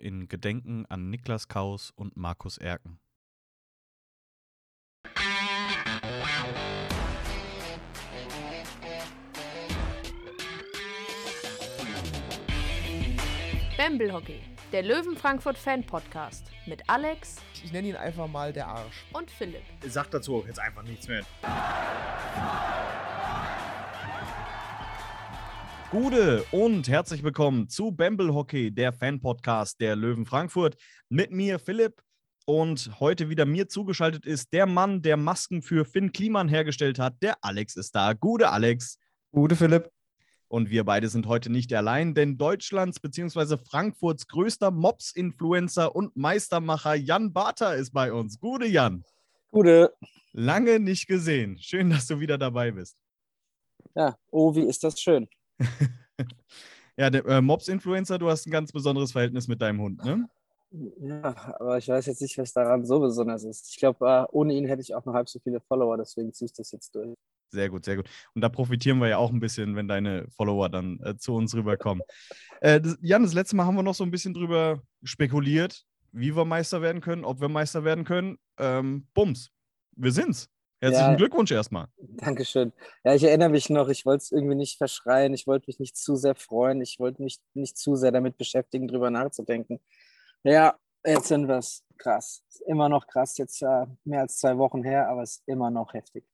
in Gedenken an Niklas Kaus und Markus Erken. Bamble Hockey, der Löwen Frankfurt Fan Podcast mit Alex Ich nenne ihn einfach mal der Arsch. und Philipp. Sag dazu auch jetzt einfach nichts mehr. Gute und herzlich willkommen zu Bamble Hockey, der Fan-Podcast der Löwen Frankfurt. Mit mir Philipp und heute wieder mir zugeschaltet ist der Mann, der Masken für Finn Kliman hergestellt hat. Der Alex ist da. Gute Alex. Gute Philipp. Und wir beide sind heute nicht allein, denn Deutschlands bzw. Frankfurts größter Mops-Influencer und Meistermacher Jan Barter ist bei uns. Gute Jan. Gute. Lange nicht gesehen. Schön, dass du wieder dabei bist. Ja, oh, wie ist das schön. ja, der äh, Mops-Influencer, du hast ein ganz besonderes Verhältnis mit deinem Hund, ne? Ja, aber ich weiß jetzt nicht, was daran so besonders ist. Ich glaube, äh, ohne ihn hätte ich auch noch halb so viele Follower, deswegen ziehe ich das jetzt durch. Sehr gut, sehr gut. Und da profitieren wir ja auch ein bisschen, wenn deine Follower dann äh, zu uns rüberkommen. Äh, das, Jan, das letzte Mal haben wir noch so ein bisschen drüber spekuliert, wie wir Meister werden können, ob wir Meister werden können. Ähm, Bums, wir sind's. Herzlichen Ja. Glückwunsch erstmal. Dankeschön. Ja, ich erinnere mich noch, ich wollte es irgendwie nicht verschreien, ich wollte mich nicht zu sehr freuen, ich wollte mich nicht zu sehr damit beschäftigen, drüber nachzudenken. Ja, jetzt sind wir es. Krass. Ist immer noch krass, jetzt äh, mehr als zwei Wochen her, aber es ist immer noch heftig.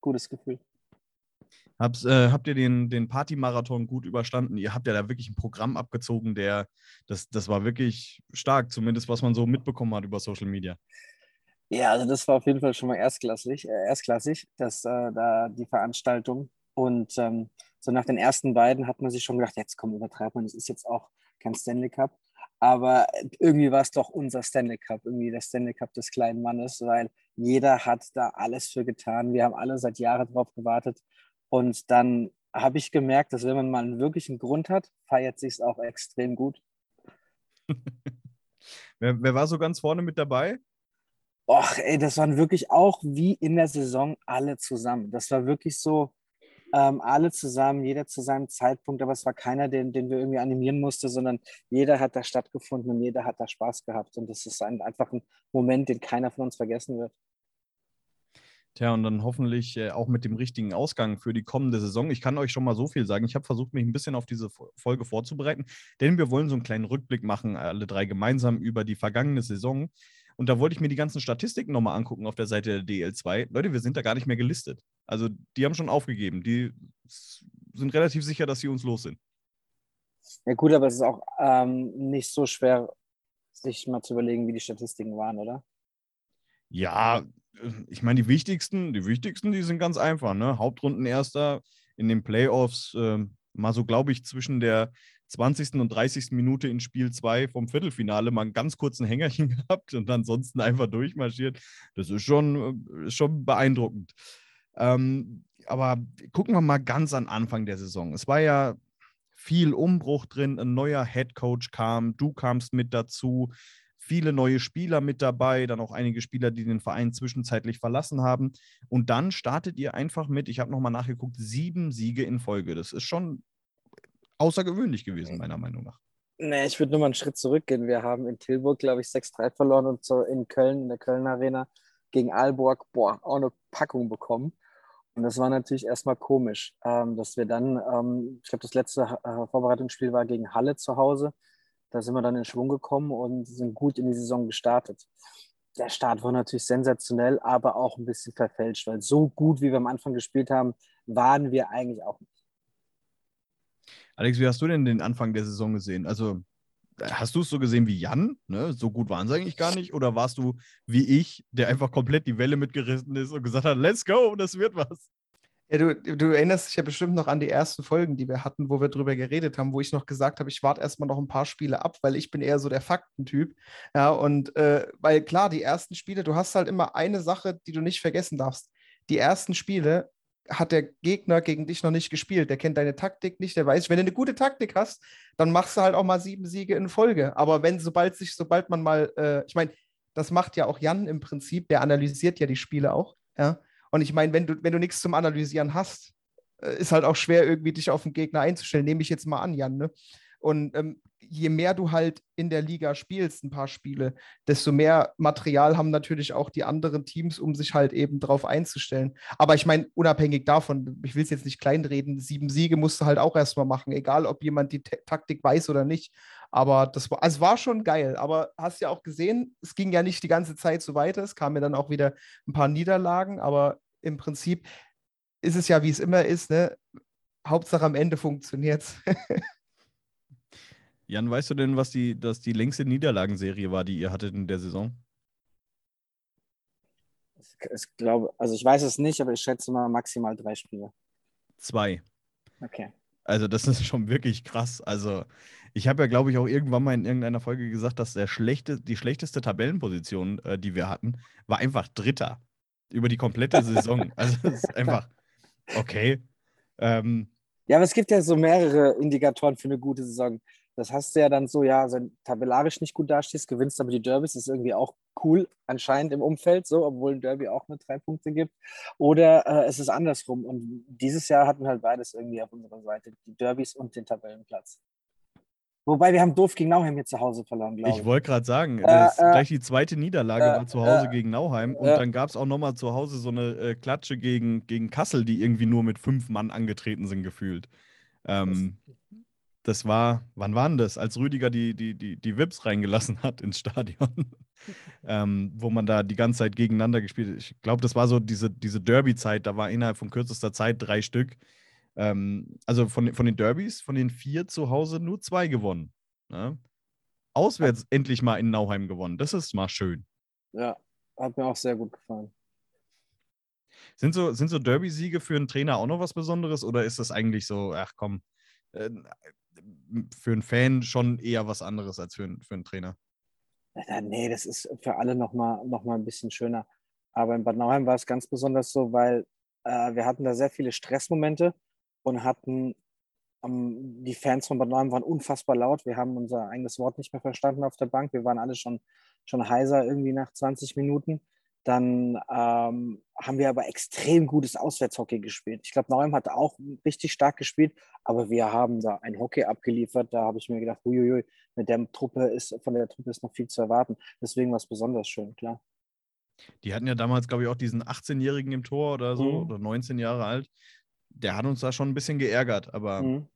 Gutes Gefühl. Hab's, äh, habt ihr den, den Partymarathon gut überstanden? Ihr habt ja da wirklich ein Programm abgezogen, der, das, das war wirklich stark, zumindest was man so mitbekommen hat über Social Media. Ja, also das war auf jeden Fall schon mal erstklassig, äh, erstklassig, dass äh, da die Veranstaltung. Und ähm, so nach den ersten beiden hat man sich schon gedacht, jetzt komm, übertreibt man, es ist jetzt auch kein Stanley Cup. Aber irgendwie war es doch unser Stanley Cup, irgendwie der Stanley Cup des kleinen Mannes, weil jeder hat da alles für getan. Wir haben alle seit Jahren drauf gewartet. Und dann habe ich gemerkt, dass wenn man mal einen wirklichen Grund hat, feiert sich es auch extrem gut. Wer, wer war so ganz vorne mit dabei? Och, ey, das waren wirklich auch wie in der Saison alle zusammen. Das war wirklich so, ähm, alle zusammen, jeder zu seinem Zeitpunkt, aber es war keiner, den, den wir irgendwie animieren mussten, sondern jeder hat da stattgefunden und jeder hat da Spaß gehabt. Und das ist ein, einfach ein Moment, den keiner von uns vergessen wird. Tja, und dann hoffentlich äh, auch mit dem richtigen Ausgang für die kommende Saison. Ich kann euch schon mal so viel sagen. Ich habe versucht, mich ein bisschen auf diese Fo- Folge vorzubereiten, denn wir wollen so einen kleinen Rückblick machen, alle drei gemeinsam über die vergangene Saison. Und da wollte ich mir die ganzen Statistiken nochmal angucken auf der Seite der DL2. Leute, wir sind da gar nicht mehr gelistet. Also die haben schon aufgegeben. Die sind relativ sicher, dass sie uns los sind. Ja, gut, aber es ist auch ähm, nicht so schwer, sich mal zu überlegen, wie die Statistiken waren, oder? Ja, äh, ich meine, die wichtigsten, die wichtigsten, die sind ganz einfach. Ne? Hauptrundenerster in den Playoffs, ähm, mal so, glaube ich, zwischen der 20. und 30. Minute in Spiel 2 vom Viertelfinale mal einen ganz kurzen Hängerchen gehabt und ansonsten einfach durchmarschiert. Das ist schon, äh, schon beeindruckend. Ähm, aber gucken wir mal ganz an Anfang der Saison. Es war ja viel Umbruch drin, ein neuer Head Coach kam, du kamst mit dazu, viele neue Spieler mit dabei, dann auch einige Spieler, die den Verein zwischenzeitlich verlassen haben. Und dann startet ihr einfach mit, ich habe nochmal nachgeguckt, sieben Siege in Folge. Das ist schon außergewöhnlich gewesen, meiner Meinung nach. Nee, ich würde nur mal einen Schritt zurückgehen. Wir haben in Tilburg, glaube ich, 6-3 verloren und so in Köln, in der Köln Arena gegen Aalborg, boah, auch eine Packung bekommen. Und das war natürlich erstmal komisch, ähm, dass wir dann, ähm, ich glaube, das letzte äh, Vorbereitungsspiel war gegen Halle zu Hause. Da sind wir dann in Schwung gekommen und sind gut in die Saison gestartet. Der Start war natürlich sensationell, aber auch ein bisschen verfälscht, weil so gut, wie wir am Anfang gespielt haben, waren wir eigentlich auch. Alex, wie hast du denn den Anfang der Saison gesehen? Also, hast du es so gesehen wie Jan? Ne? So gut waren sie eigentlich gar nicht? Oder warst du wie ich, der einfach komplett die Welle mitgerissen ist und gesagt hat, let's go, das wird was? Ja, du, du erinnerst dich ja bestimmt noch an die ersten Folgen, die wir hatten, wo wir drüber geredet haben, wo ich noch gesagt habe, ich warte erstmal noch ein paar Spiele ab, weil ich bin eher so der Faktentyp. Ja, und äh, weil klar, die ersten Spiele, du hast halt immer eine Sache, die du nicht vergessen darfst. Die ersten Spiele hat der Gegner gegen dich noch nicht gespielt. Der kennt deine Taktik nicht, der weiß, wenn du eine gute Taktik hast, dann machst du halt auch mal sieben Siege in Folge. Aber wenn, sobald sich, sobald man mal, äh, ich meine, das macht ja auch Jan im Prinzip, der analysiert ja die Spiele auch, ja. Und ich meine, wenn du, wenn du nichts zum Analysieren hast, äh, ist halt auch schwer, irgendwie dich auf den Gegner einzustellen. Nehme ich jetzt mal an, Jan. Ne? Und ähm, je mehr du halt in der Liga spielst, ein paar Spiele, desto mehr Material haben natürlich auch die anderen Teams, um sich halt eben drauf einzustellen. Aber ich meine, unabhängig davon, ich will es jetzt nicht kleinreden, sieben Siege musst du halt auch erstmal machen, egal ob jemand die T Taktik weiß oder nicht. Aber das war, also war schon geil. Aber hast ja auch gesehen, es ging ja nicht die ganze Zeit so weiter. Es kamen ja dann auch wieder ein paar Niederlagen, aber im Prinzip ist es ja, wie es immer ist, ne? Hauptsache am Ende funktioniert es. Jan, weißt du denn, was die, dass die längste Niederlagenserie war, die ihr hattet in der Saison? Ich glaube, also ich weiß es nicht, aber ich schätze mal maximal drei Spiele. Zwei. Okay. Also, das ist schon wirklich krass. Also, ich habe ja, glaube ich, auch irgendwann mal in irgendeiner Folge gesagt, dass der schlechte, die schlechteste Tabellenposition, äh, die wir hatten, war einfach Dritter. Über die komplette Saison. also, es ist einfach okay. Ähm, ja, aber es gibt ja so mehrere Indikatoren für eine gute Saison. Das hast du ja dann so, ja, wenn tabellarisch nicht gut dastehst, gewinnst aber die Derbys, ist irgendwie auch cool anscheinend im Umfeld, so, obwohl ein Derby auch nur drei Punkte gibt. Oder äh, es ist andersrum. Und dieses Jahr hatten wir halt beides irgendwie auf unserer Seite, die Derbys und den Tabellenplatz. Wobei wir haben doof gegen Nauheim hier zu Hause verloren, glaube ich. Ich wollte gerade sagen, äh, äh, gleich die zweite Niederlage äh, war zu Hause äh, gegen Nauheim und äh. dann gab es auch nochmal zu Hause so eine äh, Klatsche gegen, gegen Kassel, die irgendwie nur mit fünf Mann angetreten sind, gefühlt. Ähm, das war, wann waren das? Als Rüdiger die, die, die, die Vips reingelassen hat ins Stadion, ähm, wo man da die ganze Zeit gegeneinander gespielt hat. Ich glaube, das war so diese, diese Derby-Zeit, da war innerhalb von kürzester Zeit drei Stück. Ähm, also von, von den Derbys, von den vier zu Hause nur zwei gewonnen. Ne? Auswärts endlich mal in Nauheim gewonnen. Das ist mal schön. Ja, hat mir auch sehr gut gefallen. Sind so, sind so Derby-Siege für einen Trainer auch noch was Besonderes oder ist das eigentlich so, ach komm, äh, für einen Fan schon eher was anderes als für, für einen Trainer? Ja, nee, das ist für alle nochmal noch mal ein bisschen schöner. Aber in Bad Nauheim war es ganz besonders so, weil äh, wir hatten da sehr viele Stressmomente und hatten, ähm, die Fans von Bad Nauheim waren unfassbar laut. Wir haben unser eigenes Wort nicht mehr verstanden auf der Bank. Wir waren alle schon, schon heiser irgendwie nach 20 Minuten. Dann ähm, haben wir aber extrem gutes Auswärtshockey gespielt. Ich glaube, Nauheim hat auch richtig stark gespielt, aber wir haben da ein Hockey abgeliefert. Da habe ich mir gedacht, uiuiui, mit der Truppe ist, von der Truppe ist noch viel zu erwarten. Deswegen war es besonders schön, klar. Die hatten ja damals, glaube ich, auch diesen 18-Jährigen im Tor oder so, Mhm. oder 19 Jahre alt. Der hat uns da schon ein bisschen geärgert, aber Mhm.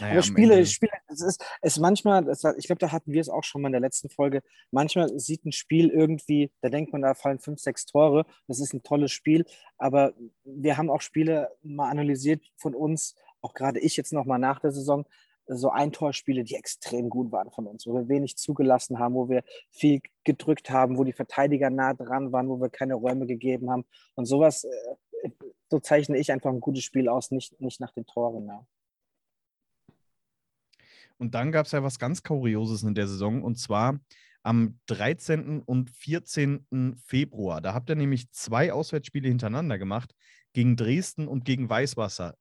Naja, Aber Spiele, Spiele, es ist, es manchmal, hat- ich glaube, da hatten wir es auch schon mal in der letzten Folge. Manchmal sieht ein Spiel irgendwie, da denkt man, da fallen fünf, sechs Tore. Das ist ein tolles Spiel. Aber wir haben auch Spiele mal analysiert von uns, auch gerade ich jetzt nochmal nach der Saison, so Eintorspiele, die extrem gut waren von uns, wo wir wenig zugelassen haben, wo wir viel gedrückt haben, wo die Verteidiger nah dran waren, wo wir keine Räume gegeben haben. Und sowas, äh, so zeichne ich einfach ein gutes Spiel aus, nicht, nicht nach den Toren. Ja. Und dann gab es ja was ganz Kurioses in der Saison und zwar am 13. und 14. Februar. Da habt ihr nämlich zwei Auswärtsspiele hintereinander gemacht, gegen Dresden und gegen Weißwasser.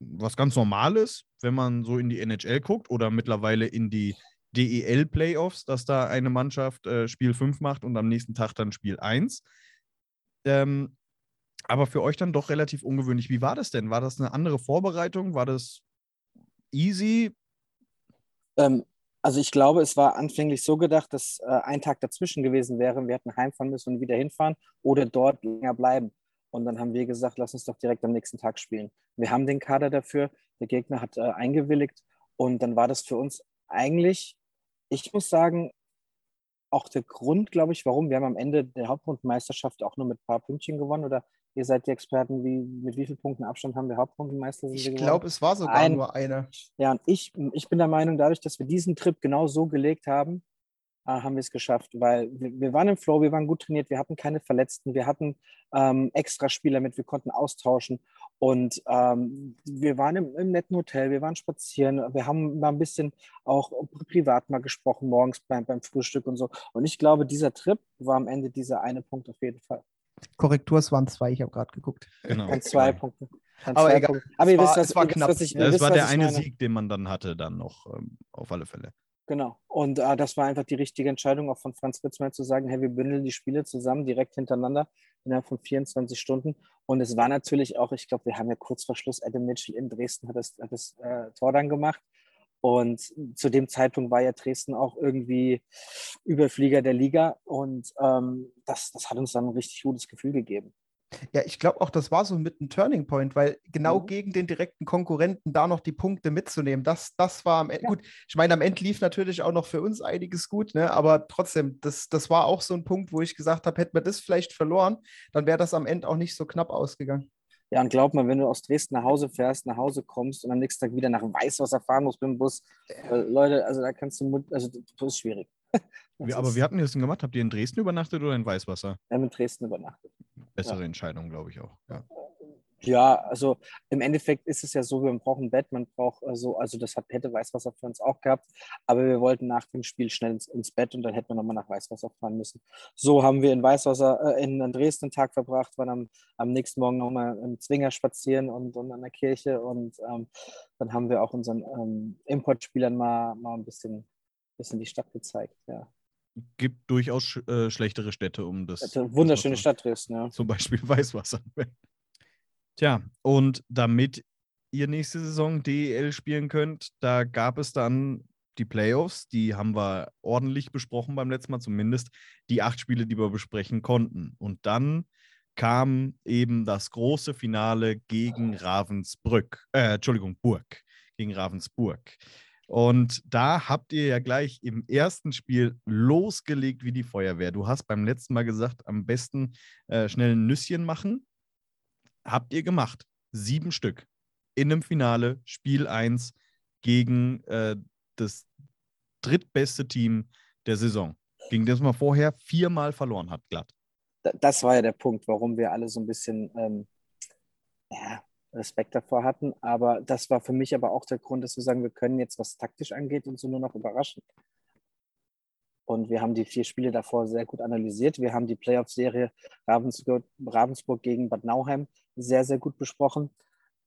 Was ganz normal ist, wenn man so in die NHL guckt oder mittlerweile in die DEL-Playoffs, dass da eine Mannschaft äh, Spiel 5 macht und am nächsten Tag dann Spiel 1. Ähm, aber für euch dann doch relativ ungewöhnlich. Wie war das denn? War das eine andere Vorbereitung? War das easy? Ähm, also ich glaube, es war anfänglich so gedacht, dass äh, ein Tag dazwischen gewesen wäre. Wir hätten heimfahren müssen und wieder hinfahren oder dort länger bleiben. Und dann haben wir gesagt, lass uns doch direkt am nächsten Tag spielen. Wir haben den Kader dafür. Der Gegner hat äh, eingewilligt. Und dann war das für uns eigentlich, ich muss sagen, auch der Grund, glaube ich, warum. Wir haben am Ende der Hauptrundenmeisterschaft auch nur mit ein paar Pünktchen gewonnen. Oder ihr seid die Experten, wie, mit wie vielen Punkten Abstand haben wir Hauptrundenmeister? Ich glaube, es war sogar Ein- nur eine. Ja, und ich, ich bin der Meinung, dadurch, dass wir diesen Trip genau so gelegt haben, äh, haben wir es geschafft, weil wir, wir waren im Flow, wir waren gut trainiert, wir hatten keine Verletzten, wir hatten ähm, extra Spieler mit, wir konnten austauschen und ähm, wir waren im, im netten Hotel, wir waren spazieren, wir haben mal ein bisschen auch privat mal gesprochen, morgens beim, beim Frühstück und so. Und ich glaube, dieser Trip war am Ende dieser eine Punkt auf jeden Fall. Korrektur, es waren zwei, ich habe gerade geguckt. Genau. Dann zwei Punkte. Dann Aber zwei egal. Punkte. Aber ihr war- wisst, was, es war wisst, knapp. was ich, Ja, wisst, war was der eine meine. Sieg, den man dann hatte, dann noch ähm, auf alle Fälle. Genau. Und äh, das war einfach die richtige Entscheidung auch von Franz Ritzmann zu sagen, hey, wir bündeln die Spiele zusammen direkt hintereinander innerhalb von 24 Stunden. Und es war natürlich auch, ich glaube, wir haben ja kurz vor Schluss, Adam Mitchell in Dresden hat das, hat das äh, Tor dann gemacht. Und zu dem Zeitpunkt war ja Dresden auch irgendwie Überflieger der Liga und ähm, das, das hat uns dann ein richtig gutes Gefühl gegeben. Ja, ich glaube auch, das war so mit einem Turning Point, weil genau Mhm. gegen den direkten Konkurrenten da noch die Punkte mitzunehmen, das, das war am Ende Ja. gut. Ich meine, am Ende lief natürlich auch noch für uns einiges gut, ne? aber trotzdem, das, das war auch so ein Punkt, wo ich gesagt habe, hätten wir das vielleicht verloren, dann wäre das am Ende auch nicht so knapp ausgegangen. Ja, und glaub mal, wenn du aus Dresden nach Hause fährst, nach Hause kommst und am nächsten Tag wieder nach Weißwasser fahren musst mit dem Bus, äh, Leute, also da kannst du, also das ist schwierig. Wie, aber wie hatten ihr das denn gemacht? Habt ihr in Dresden übernachtet oder in Weißwasser? Wir haben in Dresden übernachtet. Bessere Entscheidung, glaube ich auch. Ja. Ja, also im Endeffekt ist es ja so, wir brauchen ein Bett, man braucht also, also das hat, hätte Weißwasser für uns auch gehabt, aber wir wollten nach dem Spiel schnell ins, ins Bett und dann hätten wir nochmal nach Weißwasser fahren müssen. So haben wir in Weißwasser, äh, in Dresden einen Tag verbracht, waren am, am nächsten Morgen nochmal im Zwinger spazieren und, und an der Kirche und ähm, dann haben wir auch unseren ähm, Importspielern mal, mal ein bisschen, bisschen die Stadt gezeigt. Ja. Gibt durchaus äh, schlechtere Städte, um das. Also, wunderschöne Stadt Dresden, ja. Zum Beispiel Weißwasser. Tja, und damit ihr nächste Saison DEL spielen könnt, da gab es dann die Playoffs, die haben wir ordentlich besprochen beim letzten Mal, zumindest die acht Spiele, die wir besprechen konnten. Und dann kam eben das große Finale gegen Ravensbrück, äh, Entschuldigung, Burg, gegen Ravensburg. Und da habt ihr ja gleich im ersten Spiel losgelegt wie die Feuerwehr. Du hast beim letzten Mal gesagt, am besten äh, schnell ein Nüsschen machen. Habt ihr gemacht. Sieben Stück. In einem Finale, Spiel 1 gegen äh, das drittbeste Team der Saison. Gegen das man vorher viermal verloren hat, glatt. da- das war ja der Punkt, warum wir alle so ein bisschen ähm, ja, Respekt davor hatten. Aber das war für mich aber auch der Grund, dass wir sagen, wir können jetzt, was taktisch angeht, uns so nur noch überraschen. Und wir haben die vier Spiele davor sehr gut analysiert. Wir haben die Playoff-Serie Ravensburg, Ravensburg gegen Bad Nauheim sehr, sehr gut besprochen.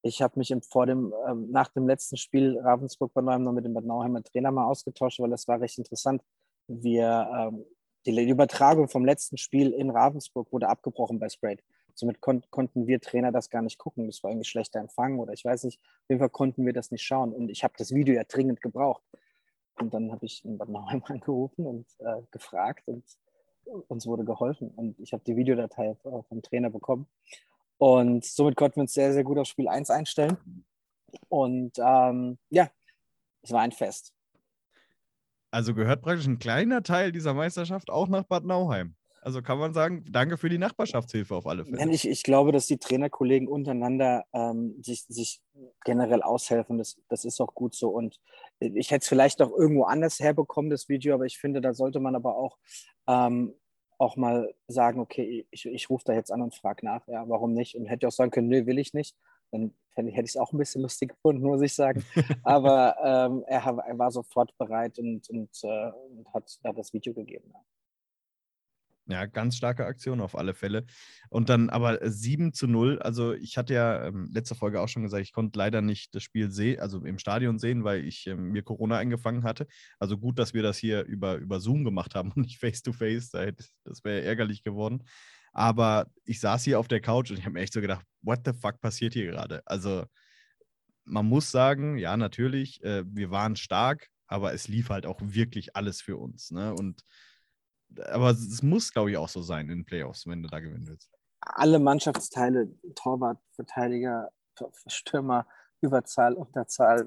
Ich habe mich im, vor dem, ähm, nach dem letzten Spiel Ravensburg-Bad Nauheim noch mit dem Bad Nauheimer Trainer mal ausgetauscht, weil das war recht interessant. Wir, ähm, die, Übertragung vom letzten Spiel in Ravensburg wurde abgebrochen bei Sprayed. Somit kon konnten wir Trainer das gar nicht gucken. Das war irgendwie schlechter Empfang oder ich weiß nicht. Auf jeden Fall konnten wir das nicht schauen. Und ich habe das Video ja dringend gebraucht. Und dann habe ich in Bad Nauheim angerufen und äh, gefragt und uns wurde geholfen. Und ich habe die Videodatei vom Trainer bekommen. Und somit konnten wir uns sehr, sehr gut auf Spiel 1 einstellen. Und ähm, ja, es war ein Fest. Also gehört praktisch ein kleiner Teil dieser Meisterschaft auch nach Bad Nauheim. Also kann man sagen, danke für die Nachbarschaftshilfe auf alle Fälle. Ich, ich glaube, dass die Trainerkollegen untereinander ähm, sich, sich generell aushelfen. Das, das ist auch gut so. Und ich hätte es vielleicht auch irgendwo anders herbekommen, das Video, aber ich finde, da sollte man aber auch, ähm, auch mal sagen, okay, ich, ich rufe da jetzt an und frage nach, ja, warum nicht? Und hätte auch sagen können, nö, will ich nicht. Dann hätte ich es auch ein bisschen lustig gefunden, muss ich sagen. Aber ähm, er, er war sofort bereit und, und, äh, und hat, hat das Video gegeben. Ja. Ja, ganz starke Aktion auf alle Fälle. Und dann aber äh, 7 zu 0. Also ich hatte ja ähm, letzte Folge auch schon gesagt, ich konnte leider nicht das Spiel sehen, also im Stadion sehen, weil ich ähm, mir Corona eingefangen hatte. Also gut, dass wir das hier über, über Zoom gemacht haben und nicht face to face. Das wäre ärgerlich geworden. Aber ich saß hier auf der Couch und ich habe mir echt so gedacht, what the fuck passiert hier gerade? Also man muss sagen, ja, natürlich, äh, wir waren stark, aber es lief halt auch wirklich alles für uns. Ne? Und aber es muss, glaube ich, auch so sein in den Playoffs, wenn du da gewinnen willst. alle Mannschaftsteile, Torwart, Verteidiger, Stürmer, Überzahl, Unterzahl.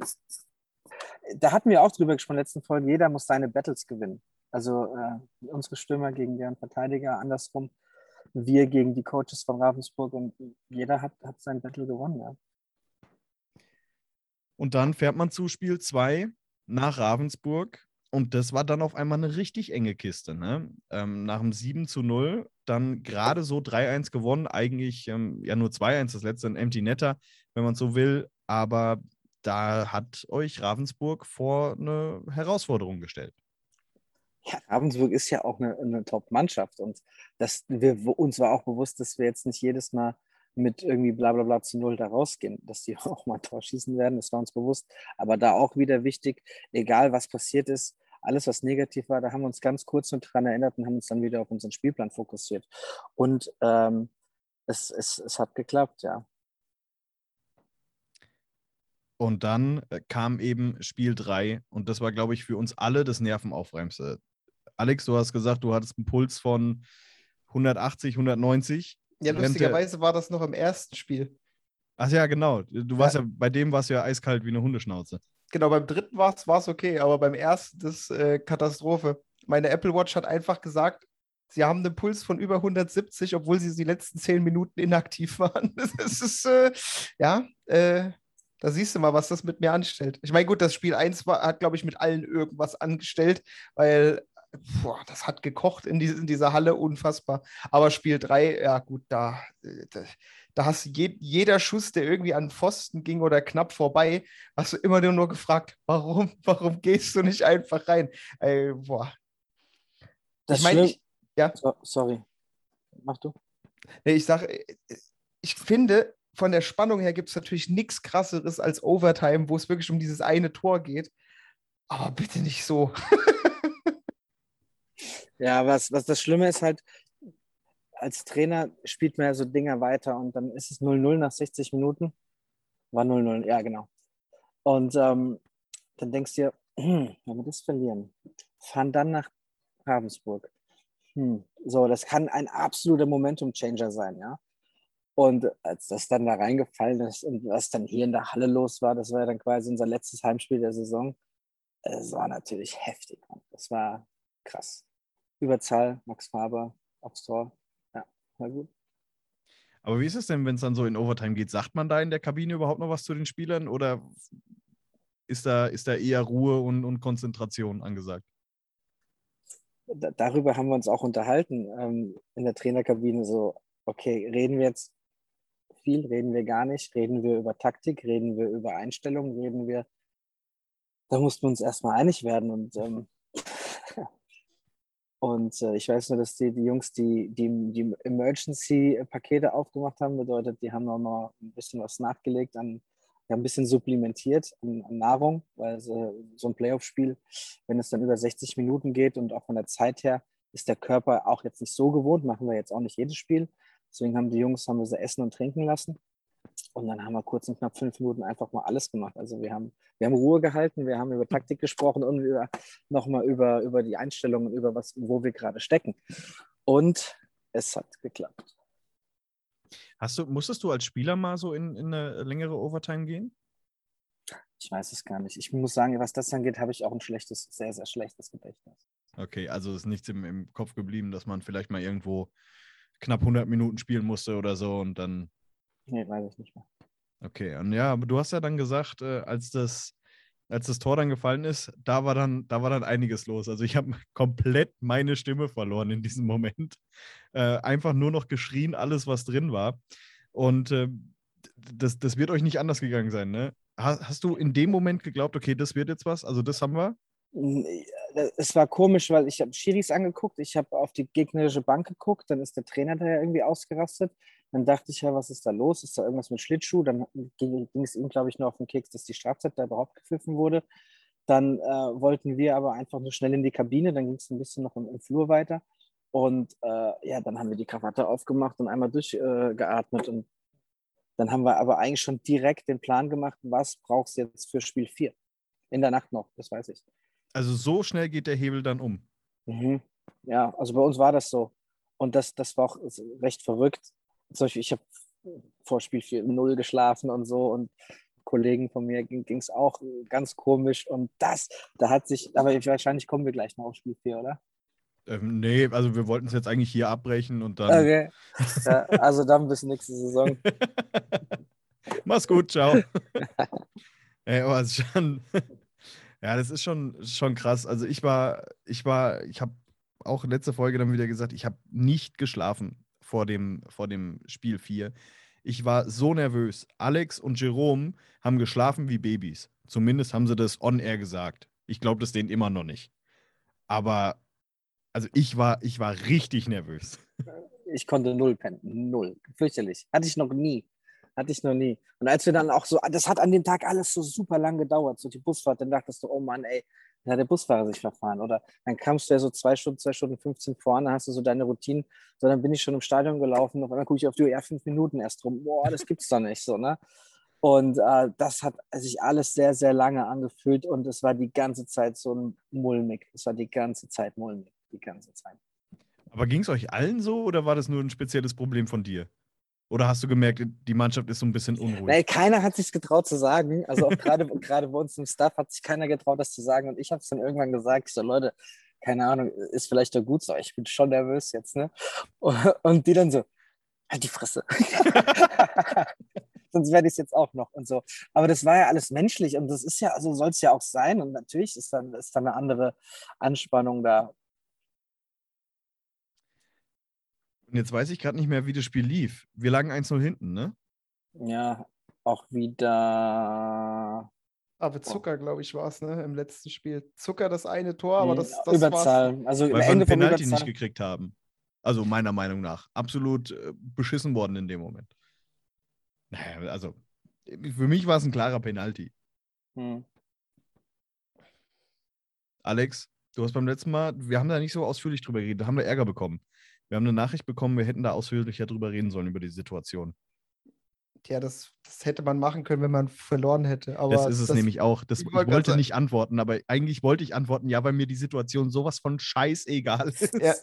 Da hatten wir auch drüber gesprochen in der letzten Folge, jeder muss seine Battles gewinnen. Also äh, unsere Stürmer gegen deren Verteidiger, andersrum, wir gegen die Coaches von Ravensburg und jeder hat, hat sein Battle gewonnen. Ja. Und dann fährt man zu Spiel 2 nach Ravensburg. Und das war dann auf einmal eine richtig enge Kiste. Ne? Ähm, nach dem 7 zu 0, dann gerade so 3-1 gewonnen. Eigentlich ähm, ja nur 2-1, das letzte ein Empty Netter, wenn man so will. Aber da hat euch Ravensburg vor eine Herausforderung gestellt. Ja, Ravensburg ist ja auch eine, eine Top-Mannschaft und das, wir, uns war auch bewusst, dass wir jetzt nicht jedes Mal mit irgendwie bla bla bla zu null da rausgehen, dass die auch mal ein Tor schießen werden, das war uns bewusst. Aber da auch wieder wichtig, egal was passiert ist, alles, was negativ war, da haben wir uns ganz kurz nur dran erinnert und haben uns dann wieder auf unseren Spielplan fokussiert. Und ähm, es, es, es hat geklappt, ja. Und dann äh, kam eben Spiel 3 und das war, glaube ich, für uns alle das Nervenaufreibendste. Alex, du hast gesagt, du hattest einen Puls von 180, 190. Ja, lustigerweise war das noch im ersten Spiel. Ach ja, genau. Du warst ja, bei dem warst du ja eiskalt wie eine Hundeschnauze. Genau, beim dritten war es okay, aber beim ersten das äh, Katastrophe. Meine Apple Watch hat einfach gesagt, sie haben einen Puls von über 170, obwohl sie die letzten zehn Minuten inaktiv waren. Das ist, äh, ja, äh, da siehst du mal, was das mit mir anstellt. Ich meine, gut, das Spiel 1 war, hat, glaube ich, mit allen irgendwas angestellt, weil boah, das hat gekocht in, dies- in dieser Halle, unfassbar. Aber Spiel 3, ja gut, da, äh, da, da hast du je, jeder Schuss, der irgendwie an Pfosten ging oder knapp vorbei, hast du immer nur, nur gefragt, warum, warum gehst du nicht einfach rein? Ey, boah. Das ich meine, ja, So, sorry. Mach du. nee, ich sage, ich finde, von der Spannung her gibt es natürlich nichts krasseres als Overtime, wo es wirklich um dieses eine Tor geht. Aber bitte nicht so. Ja, was, was das Schlimme ist halt, als Trainer spielt man ja so Dinger weiter und dann ist es 0-0 nach 60 Minuten. War 0-0, ja, genau. Und ähm, dann denkst du dir, hm, wenn wir das verlieren, fahren dann nach Ravensburg. Hm, so, das kann ein absoluter Momentum-Changer sein, ja. Und als das dann da reingefallen ist und was dann hier in der Halle los war, das war ja dann quasi unser letztes Heimspiel der Saison. Es war natürlich heftig. Das war krass. Überzahl, Max Faber aufs Tor. Ja, war gut. Aber wie ist es denn, wenn es dann so in Overtime geht? Sagt man da in der Kabine überhaupt noch was zu den Spielern oder ist da, ist da eher Ruhe und, und Konzentration angesagt? Da, darüber haben wir uns auch unterhalten ähm, in der Trainerkabine. So, okay, reden wir jetzt viel, reden wir gar nicht, reden wir über Taktik, reden wir über Einstellungen, reden wir. Da mussten wir uns erstmal einig werden und ähm, Und äh, ich weiß nur, dass die, die Jungs, die die, die Emergency-Pakete aufgemacht haben, bedeutet, die haben noch mal ein bisschen was nachgelegt, an, haben ein bisschen supplementiert an, an Nahrung, weil so, so ein Playoff-Spiel, wenn es dann über 60 Minuten geht und auch von der Zeit her, ist der Körper auch jetzt nicht so gewohnt, machen wir jetzt auch nicht jedes Spiel. Deswegen haben die Jungs, haben wir sie essen und trinken lassen. Und dann haben wir kurz in knapp fünf Minuten einfach mal alles gemacht. Also wir haben, wir haben Ruhe gehalten, wir haben über Taktik gesprochen und über, nochmal über, über die Einstellungen, über was, wo wir gerade stecken. Und es hat geklappt. Hast du, musstest du als Spieler mal so in, in eine längere Overtime gehen? Ich weiß es gar nicht. Ich muss sagen, was das angeht, habe ich auch ein schlechtes, sehr, sehr schlechtes Gedächtnis. Okay, also ist nichts im, im Kopf geblieben, dass man vielleicht mal irgendwo knapp 100 Minuten spielen musste oder so und dann. Nee, weiß ich nicht mehr. Okay, und ja, aber du hast ja dann gesagt, äh, als das, als das Tor dann gefallen ist, da war dann, da war dann einiges los. Also ich habe komplett meine Stimme verloren in diesem Moment. Äh, einfach nur noch geschrien, alles, was drin war. Und äh, das, das wird euch nicht anders gegangen sein, ne? Hast, hast du in dem Moment geglaubt, okay, das wird jetzt was? Also das haben wir? Es war komisch, weil ich habe Schiris angeguckt, ich habe auf die gegnerische Bank geguckt, dann ist der Trainer da ja irgendwie ausgerastet. Dann dachte ich ja, was ist da los? Ist da irgendwas mit Schlittschuh? Dann ging, ging es ihm, glaube ich, nur auf den Keks, dass die Strafzeit da überhaupt gepfiffen wurde. Dann äh, wollten wir aber einfach nur schnell in die Kabine, dann ging es ein bisschen noch im, im Flur weiter. Und äh, ja, dann haben wir die Krawatte aufgemacht und einmal durchgeatmet. und dann haben wir aber eigentlich schon direkt den Plan gemacht, was brauchst du jetzt für Spiel 4? In der Nacht noch, das weiß ich. Also so schnell geht der Hebel dann um. Mhm. Ja, also bei uns war das so. Und das, das war auch recht verrückt. Zum Beispiel, ich habe vor Spiel 4 0 geschlafen und so und Kollegen von mir ging es auch ganz komisch. Und das, da hat sich, aber wahrscheinlich kommen wir gleich noch auf Spiel 4, oder? Ähm, nee, also wir wollten es jetzt eigentlich hier abbrechen und dann. Okay. ja, also dann bis nächste Saison. Mach's gut, ciao. Ey, aber es ist schon, ja, das ist schon, schon krass. Also ich war, ich war, ich habe auch letzte Folge dann wieder gesagt, ich habe nicht geschlafen vor dem, vor dem Spiel 4. Ich war so nervös. Alex und Jerome haben geschlafen wie Babys. Zumindest haben sie das on-air gesagt. Ich glaube das denen immer noch nicht. Aber, also ich war, ich war richtig nervös. Ich konnte null pennen. Null. Fürchterlich. Hatte ich noch nie. Hatte ich noch nie. Und als wir dann auch so, das hat an dem Tag alles so super lang gedauert, so die Busfahrt, dann dachtest du, oh Mann, ey, hat der Busfahrer sich verfahren. Oder dann kamst du ja so zwei Stunden, zwei Stunden 15 vor, dann hast du so deine Routinen. So, dann bin ich schon im Stadion gelaufen, auf einmal gucke ich auf die Uhr, ja, fünf Minuten erst rum. Boah, das gibt's doch nicht so, ne? Und äh, das hat sich alles sehr, sehr lange angefühlt und es war die ganze Zeit so ein mulmig. Es war die ganze Zeit mulmig, die ganze Zeit. Aber ging es euch allen so oder war das nur ein spezielles Problem von dir? Oder hast du gemerkt, die Mannschaft ist so ein bisschen unruhig? Nee, keiner hat sich getraut zu sagen. Also auch gerade gerade bei uns im Staff hat sich keiner getraut, das zu sagen. Und ich habe es dann irgendwann gesagt. Ich so, Leute, keine Ahnung, ist vielleicht doch gut so. Ich bin schon nervös jetzt, ne? Und die dann so, halt die Fresse. Sonst werde ich es jetzt auch noch und so. Aber das war ja alles menschlich und das ist ja, also soll es ja auch sein. Und natürlich ist dann, ist dann eine andere Anspannung da. Und jetzt weiß ich gerade nicht mehr, wie das Spiel lief. Wir lagen 1-0 hinten, ne? Ja, auch wieder. Aber Zucker, glaube ich, war es, ne? Im letzten Spiel. Zucker das eine Tor, aber das, das Überzahl. war's. Also Weil am wir Ende einen Penalty Überzahl. nicht gekriegt haben. Also meiner Meinung nach. Absolut äh, beschissen worden in dem Moment. Naja, also für mich war es ein klarer Penalty. Hm. Alex, du hast beim letzten Mal, wir haben da nicht so ausführlich drüber geredet, da haben wir Ärger bekommen. Wir haben eine Nachricht bekommen, wir hätten da ausführlicher drüber reden sollen, über die Situation. Ja, das, das hätte man machen können, wenn man verloren hätte. Aber das ist es nämlich auch. Das, ich ich wollte sagen- nicht antworten, aber eigentlich wollte ich antworten, ja, weil mir die Situation sowas von scheißegal ist. Ja.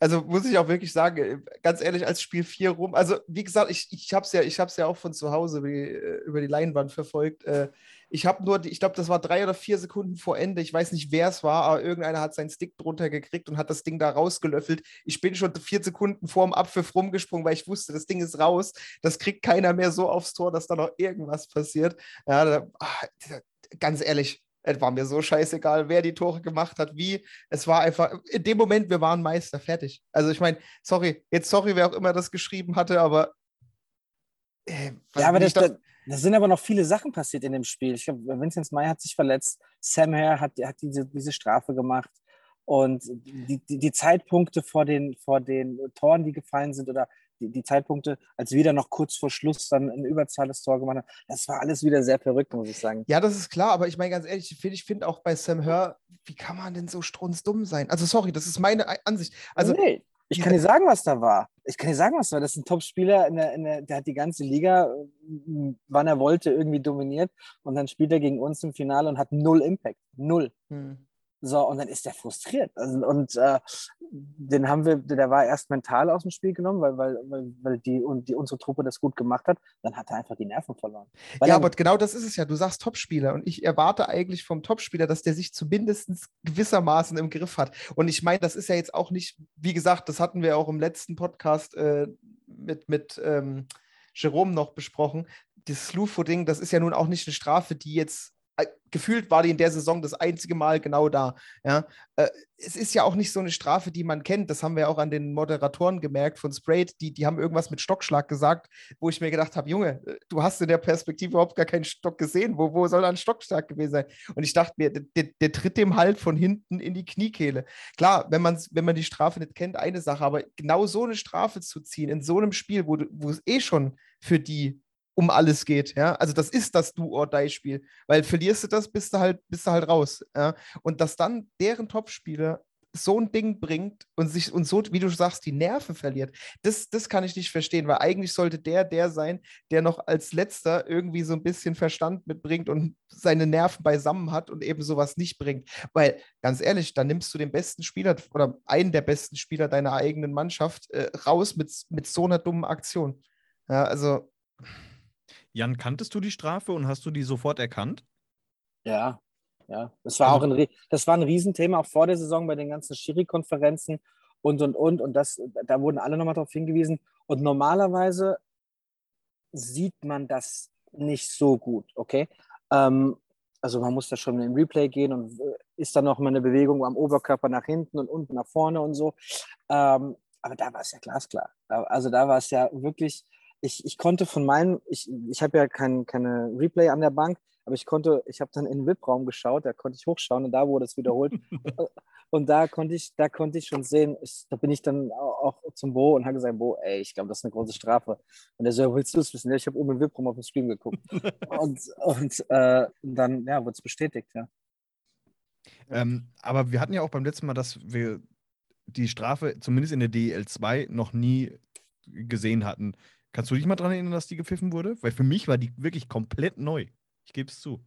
Also muss ich auch wirklich sagen, ganz ehrlich, als Spiel 4 rum, also wie gesagt, ich, ich habe es ja, ich hab's ja auch von zu Hause wie, äh, über die Leinwand verfolgt. Äh, Ich habe nur, ich glaube, das war drei oder vier Sekunden vor Ende. Ich weiß nicht, wer es war, aber irgendeiner hat seinen Stick drunter gekriegt und hat das Ding da rausgelöffelt. Ich bin schon vier Sekunden vor dem Abpfiff rumgesprungen, weil ich wusste, das Ding ist raus. Das kriegt keiner mehr so aufs Tor, dass da noch irgendwas passiert. Ja, da, ah, ganz ehrlich, es war mir so scheißegal, wer die Tore gemacht hat, wie. Es war einfach, in dem Moment, wir waren Meister, fertig. Also ich meine, sorry, jetzt sorry, wer auch immer das geschrieben hatte, aber. Äh, Ja, aber das, ich da- sind aber noch viele Sachen passiert in dem Spiel. Ich glaube, Vincent Meyer hat sich verletzt, Sam Hare hat, hat diese, diese Strafe gemacht und die, die, die Zeitpunkte vor den, vor den Toren, die gefallen sind oder die, die Zeitpunkte, als wieder noch kurz vor Schluss dann ein überzahles Tor gemacht hat, das war alles wieder sehr verrückt, muss ich sagen. Ja, das ist klar, aber ich meine ganz ehrlich, ich finde auch bei Sam Hör, wie kann man denn so strunzdumm sein? Also sorry, das ist meine Ei- Ansicht. Also nee, ich kann dir sagen, was da war. Ich kann dir sagen, was war. Das ist ein Top-Spieler, in der, in der, der hat die ganze Liga, äh, wann er wollte, irgendwie dominiert. Und dann spielt er gegen uns im Finale und hat null Impact. Null. hm. So, und dann ist er frustriert. Also, und äh, den haben wir, der war erst mental aus dem Spiel genommen, weil, weil, weil, die, und die, unsere Truppe das gut gemacht hat. Dann hat er einfach die Nerven verloren. Weil ja, er, aber genau das ist es ja. Du sagst Topspieler und ich erwarte eigentlich vom Topspieler, dass der sich zumindest gewissermaßen im Griff hat. Und ich meine, das ist ja jetzt auch nicht, wie gesagt, das hatten wir auch im letzten Podcast äh, mit, mit ähm, Jerome noch besprochen. Das Slufo-Ding, das ist ja nun auch nicht eine Strafe, die jetzt gefühlt war die in der Saison das einzige Mal genau da. Ja, äh, es ist ja auch nicht so eine Strafe, die man kennt. Das haben wir auch an den Moderatoren gemerkt von Sprayed. Die, die haben irgendwas mit Stockschlag gesagt, wo ich mir gedacht habe, Junge, äh, du hast in der Perspektive überhaupt gar keinen Stock gesehen. Wo, wo soll da ein Stockschlag gewesen sein? Und ich dachte mir, der, der, tritt dem halt von hinten in die Kniekehle. Klar, wenn, man's, wenn man die Strafe nicht kennt, eine Sache, aber genau so eine Strafe zu ziehen in so einem Spiel, wo es eh schon für die um alles geht, ja. Also das ist das Do-or-Die-Spiel, weil verlierst du das, bist du halt, bist du halt raus, ja. Und dass dann deren Topspieler so ein Ding bringt und sich und so, wie du sagst, die Nerven verliert, das, das kann ich nicht verstehen, weil eigentlich sollte der der sein, der noch als letzter irgendwie so ein bisschen Verstand mitbringt und seine Nerven beisammen hat und eben sowas nicht bringt. Weil, ganz ehrlich, dann nimmst du den besten Spieler oder einen der besten Spieler deiner eigenen Mannschaft äh, raus mit, mit so einer dummen Aktion. Ja, also Jan, kanntest du die Strafe und hast du die sofort erkannt? ja, ja. Das war, Also- auch ein, das war ein Riesenthema, auch vor der Saison bei den ganzen Schiri-Konferenzen und, und, und. Und das, da wurden alle nochmal darauf hingewiesen. Und normalerweise sieht man das nicht so gut, okay? Ähm, also man muss da schon in den Replay gehen und äh, ist dann noch mal eine Bewegung am Oberkörper nach hinten und unten nach vorne und so. Ähm, aber da war es ja glasklar. Da- Also da war es ja wirklich, ich, ich konnte von meinem, ich, ich habe ja kein, keine Replay an der Bank, aber ich konnte, ich habe dann in den VIP-Raum geschaut, da konnte ich hochschauen und da wurde es wiederholt. und da konnte ich, da konnte ich schon sehen, ich, da bin ich dann auch, zum Bo und habe gesagt, Bo, ey, ich glaube, das ist eine große Strafe. Und er so, ja, willst du es wissen? Ja, ich habe oben im VIP-Raum auf dem Stream geguckt. und und äh, dann, ja, wurde es bestätigt, ja. Ähm, aber wir hatten ja auch beim letzten Mal, dass wir die Strafe zumindest in der DEL 2 noch nie gesehen hatten. Kannst du dich mal dran erinnern, dass die gepfiffen wurde? Weil für mich war die wirklich komplett neu. Ich gebe es zu.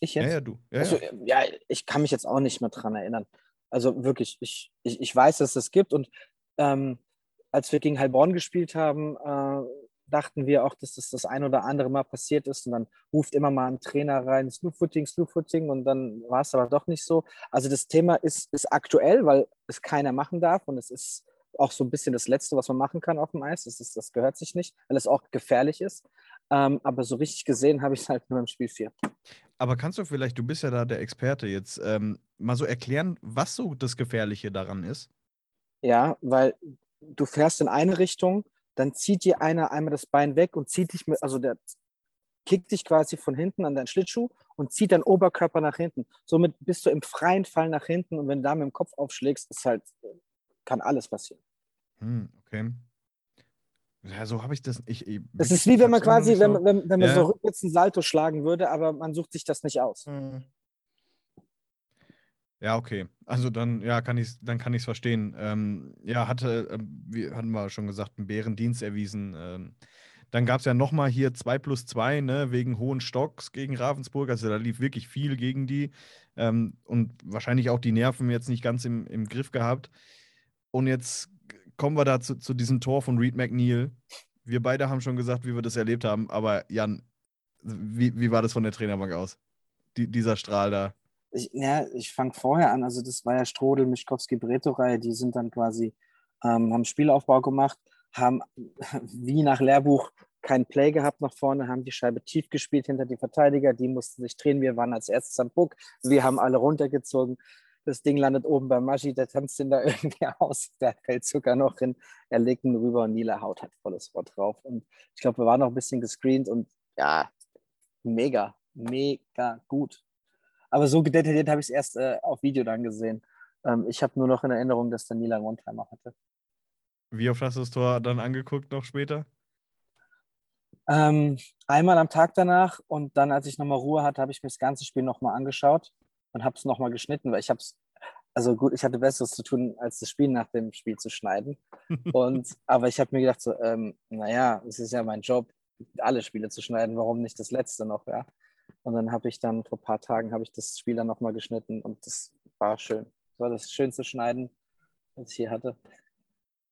Ich jetzt? Ja, ja, du. Ja, Also, ja. ich kann mich jetzt auch nicht mehr dran erinnern. Also wirklich, ich, ich, ich weiß, dass es das gibt. Und ähm, als wir gegen Heilbronn gespielt haben, äh, dachten wir auch, dass das das ein oder andere Mal passiert ist. Und dann ruft immer mal ein Trainer rein, Slewfooting, Slewfooting. Und dann war es aber doch nicht so. Also das Thema ist, ist aktuell, weil es keiner machen darf. Und es ist auch so ein bisschen das Letzte, was man machen kann auf dem Eis. Das, ist, das gehört sich nicht, weil es auch gefährlich ist. Ähm, aber so richtig gesehen habe ich es halt nur im Spiel 4. Aber kannst du vielleicht, du bist ja da der Experte jetzt, ähm, mal so erklären, was so das Gefährliche daran ist? Ja, weil du fährst in eine Richtung, dann zieht dir einer einmal das Bein weg und zieht dich mit, also der kickt dich quasi von hinten an deinen Schlittschuh und zieht deinen Oberkörper nach hinten. Somit bist du im freien Fall nach hinten und wenn du da mit dem Kopf aufschlägst, ist halt, kann alles passieren. Hm, okay. Ja, so habe ich das. Ich, ich, wirklich, ist wie wenn man quasi, nicht wenn, so- wenn, wenn man Ja. so rückwärts einen Salto schlagen würde, aber man sucht sich das nicht aus. Ja, okay. Also dann, ja, kann ich dann kann ich es verstehen. Ähm, ja, hatte, ähm, wie hatten wir schon gesagt, einen Bärendienst erwiesen. Ähm, dann gab es ja nochmal hier 2 plus 2, ne, wegen hohen Stocks gegen Ravensburg. Also da lief wirklich viel gegen die. Ähm, und wahrscheinlich auch die Nerven jetzt nicht ganz im, im Griff gehabt. Und jetzt kommen wir da zu, diesem Tor von Reed McNeil. Wir beide haben schon gesagt, wie wir das erlebt haben. Aber Jan, wie, wie war das von der Trainerbank aus? Die, dieser Strahl da. Ich, ja, ich fange vorher an. Also das war ja Strodel, Mischkowski, Breto-Reihe. Die sind dann quasi, ähm, haben Spielaufbau gemacht, haben wie nach Lehrbuch kein Play gehabt nach vorne, haben die Scheibe tief gespielt hinter die Verteidiger. Die mussten sich drehen. Wir waren als erstes am Puck. Wir haben alle runtergezogen. Das Ding landet oben bei Maschi, der tanzt ihn da irgendwie aus. Der fällt sogar noch hin. Er legt ihn rüber und Nila haut halt volles Wort drauf. Und ich glaube, wir waren noch ein bisschen gescreent und ja, mega, mega gut. Aber so detailliert habe ich es erst äh, auf Video dann gesehen. Ähm, ich habe nur noch in Erinnerung, dass der Nila einen One-Timer hatte. Wie oft hast du das Tor dann angeguckt noch später? Ähm, einmal am Tag danach und dann, als ich nochmal Ruhe hatte, habe ich mir das ganze Spiel nochmal angeschaut und habe es nochmal geschnitten, weil ich habe es, also gut, ich hatte Besseres zu tun, als das Spiel nach dem Spiel zu schneiden. Und, aber ich habe mir gedacht, so, ähm, naja, es ist ja mein Job, alle Spiele zu schneiden, warum nicht das letzte noch, ja. Und dann habe ich dann, vor ein paar Tagen, habe ich das Spiel dann nochmal geschnitten und das war schön. Das war das schönste Schneiden, was ich hier hatte.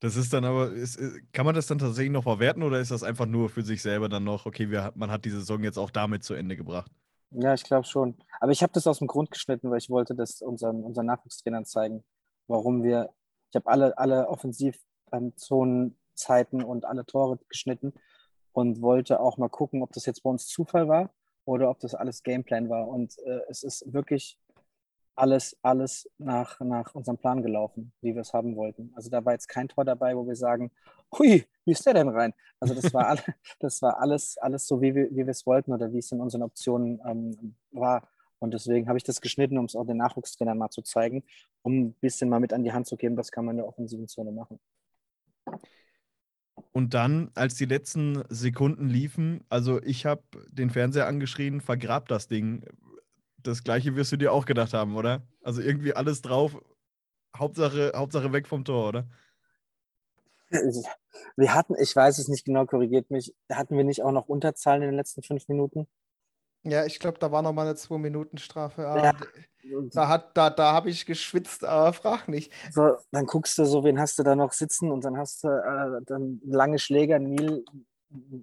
Das ist dann aber, ist, kann man das dann tatsächlich noch verwerten oder ist das einfach nur für sich selber dann noch, okay, wir, man hat die Saison jetzt auch damit zu Ende gebracht? Ja, ich glaube schon. Aber ich habe das aus dem Grund geschnitten, weil ich wollte das unseren, unseren Nachwuchstrainern zeigen, warum wir, ich habe alle, alle Offensivzonenzeiten und alle Tore geschnitten und wollte auch mal gucken, ob das jetzt bei uns Zufall war oder ob das alles Gameplan war. Und äh, es ist wirklich alles, alles nach, nach unserem Plan gelaufen, wie wir es haben wollten. Also da war jetzt kein Tor dabei, wo wir sagen, hui, wie ist der denn rein? Also das war, alle, das war alles, alles so, wie wir, wie wir es wollten oder wie es in unseren Optionen ähm, war. Und deswegen habe ich das geschnitten, um es auch den Nachwuchstrainern mal zu zeigen, um ein bisschen mal mit an die Hand zu geben, was kann man in der offensiven Zone machen. Und dann, als die letzten Sekunden liefen, also ich habe den Fernseher angeschrien, vergrab das Ding. Das gleiche wirst du dir auch gedacht haben, oder? Also irgendwie alles drauf, Hauptsache, Hauptsache weg vom Tor, oder? Wir hatten, ich weiß es nicht genau, korrigiert mich, hatten wir nicht auch noch Unterzahlen in den letzten fünf Minuten? Ja, ich glaube, da war noch mal eine Zwei-Minuten-Strafe. Ah, Ja. Da, hat- da, da habe ich geschwitzt, aber frag nicht. So, dann guckst du so, wen hast du da noch sitzen und dann hast du äh, dann lange Schläger, Neil,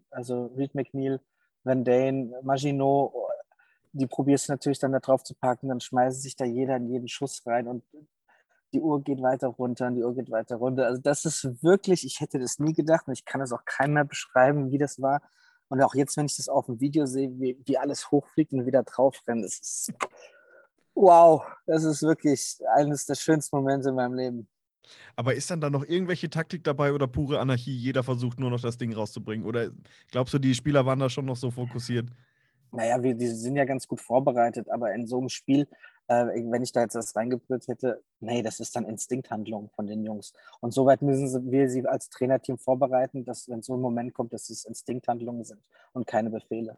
also Reed McNeil, Van Dane, Maginot, die probierst du natürlich dann da drauf zu packen, dann schmeißt sich da jeder in jeden Schuss rein und die Uhr geht weiter runter und die Uhr geht weiter runter. Also das ist wirklich, ich hätte das nie gedacht und ich kann es auch keinem mehr beschreiben, wie das war. Und auch jetzt, wenn ich das auf dem Video sehe, wie, wie alles hochfliegt und wieder drauf rennt, das ist wow, das ist wirklich eines der schönsten Momente in meinem Leben. Aber ist dann da noch irgendwelche Taktik dabei oder pure Anarchie? Jeder versucht nur noch das Ding rauszubringen? Oder glaubst du, die Spieler waren da schon noch so fokussiert? Naja, wir die sind ja ganz gut vorbereitet, aber in so einem Spiel, äh, wenn ich da jetzt das reingebrüllt hätte, nee, das ist dann Instinkthandlung von den Jungs. Und soweit müssen wir sie als Trainerteam vorbereiten, dass wenn so ein Moment kommt, dass es Instinkthandlungen sind und keine Befehle.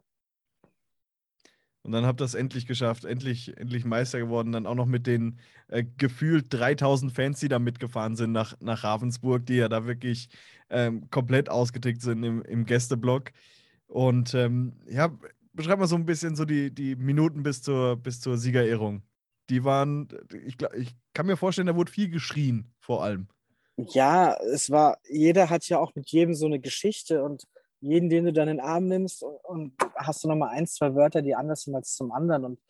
Und dann habt ihr es endlich geschafft, endlich, endlich Meister geworden. Dann auch noch mit den äh, gefühlt 3000 Fans, die da mitgefahren sind nach, nach Ravensburg, die ja da wirklich ähm, komplett ausgetickt sind im, im Gästeblock. Und ähm, ja, beschreib mal so ein bisschen so die, die Minuten bis zur, bis zur Siegerehrung. Die waren, ich, ich kann mir vorstellen, da wurde viel geschrien, vor allem. Ja, es war, jeder hat ja auch mit jedem so eine Geschichte und jeden, den du dann in den Arm nimmst und, und hast du nochmal ein, zwei Wörter, die anders sind als zum anderen. Und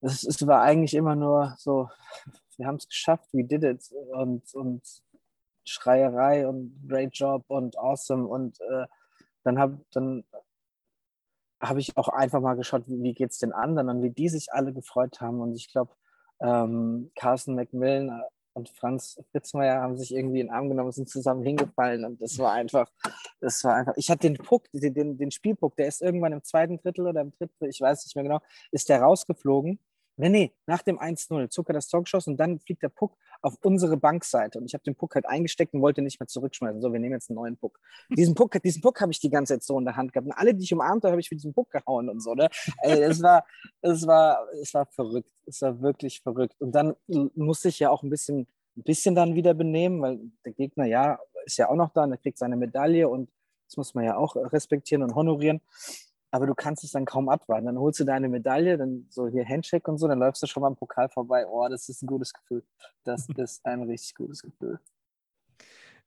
es, es war eigentlich immer nur so, wir haben es geschafft, we did it und, und Schreierei und great job und awesome und äh, dann habe dann hab ich auch einfach mal geschaut, wie, wie geht es den anderen und wie die sich alle gefreut haben und ich glaube, ähm, Carson McMillan und Franz Fritzmeier haben sich irgendwie in den Arm genommen sind zusammen hingefallen. Und das war einfach, das war einfach. Ich hatte den Puck, den, den, den Spielpuck, der ist irgendwann im zweiten Drittel oder im dritten, ich weiß nicht mehr genau, ist der rausgeflogen. Nee, nee, nach dem 1-0, Zucker das Tor geschossen und dann fliegt der Puck auf unsere Bankseite. Und ich habe den Puck halt eingesteckt und wollte nicht mehr zurückschmeißen. So, wir nehmen jetzt einen neuen Puck. Diesen Puck, diesen Puck habe ich die ganze Zeit so in der Hand gehabt. Und alle, die ich umarmt habe, habe ich für diesen Puck gehauen und so. Ne? Ey, es, war, es, war, es war verrückt. Es war wirklich verrückt. Und dann musste ich ja auch ein bisschen, ein bisschen dann wieder benehmen, weil der Gegner ja ist ja auch noch da und er kriegt seine Medaille und das muss man ja auch respektieren und honorieren aber du kannst es dann kaum abwarten. Dann holst du deine Medaille, dann so hier Handshake und so, dann läufst du schon mal im Pokal vorbei. Oh, das ist ein gutes Gefühl. Das ist ein richtig gutes Gefühl.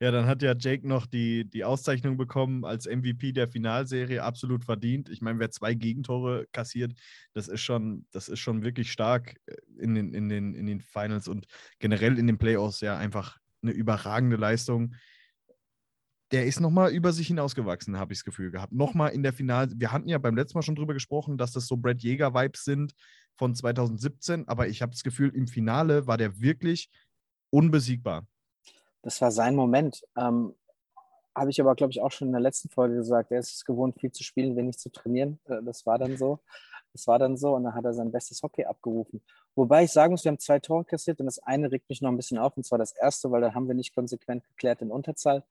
Ja, dann hat ja Jake noch die, die Auszeichnung bekommen als MVP der Finalserie, absolut verdient. Ich meine, wer zwei Gegentore kassiert, das ist schon, das ist schon wirklich stark äh, in den, in, den, in den Finals und generell in den Playoffs ja einfach eine überragende Leistung der ist nochmal über sich hinausgewachsen, habe ich das Gefühl gehabt. Nochmal in der Finale. Wir hatten ja beim letzten Mal schon drüber gesprochen, dass das so Brad Jäger-Vibes sind von 2017, aber ich habe das Gefühl, im Finale war der wirklich unbesiegbar. Das war sein Moment. Ähm, habe ich aber, glaube ich, auch schon in der letzten Folge gesagt. Er ist es gewohnt, viel zu spielen, wenig zu trainieren. Äh, das war dann so. Das war dann so und dann hat er sein bestes Hockey abgerufen. Wobei ich sagen muss, wir haben zwei Tore kassiert und das eine regt mich noch ein bisschen auf und zwar das erste, weil da haben wir nicht konsequent geklärt in Unterzahl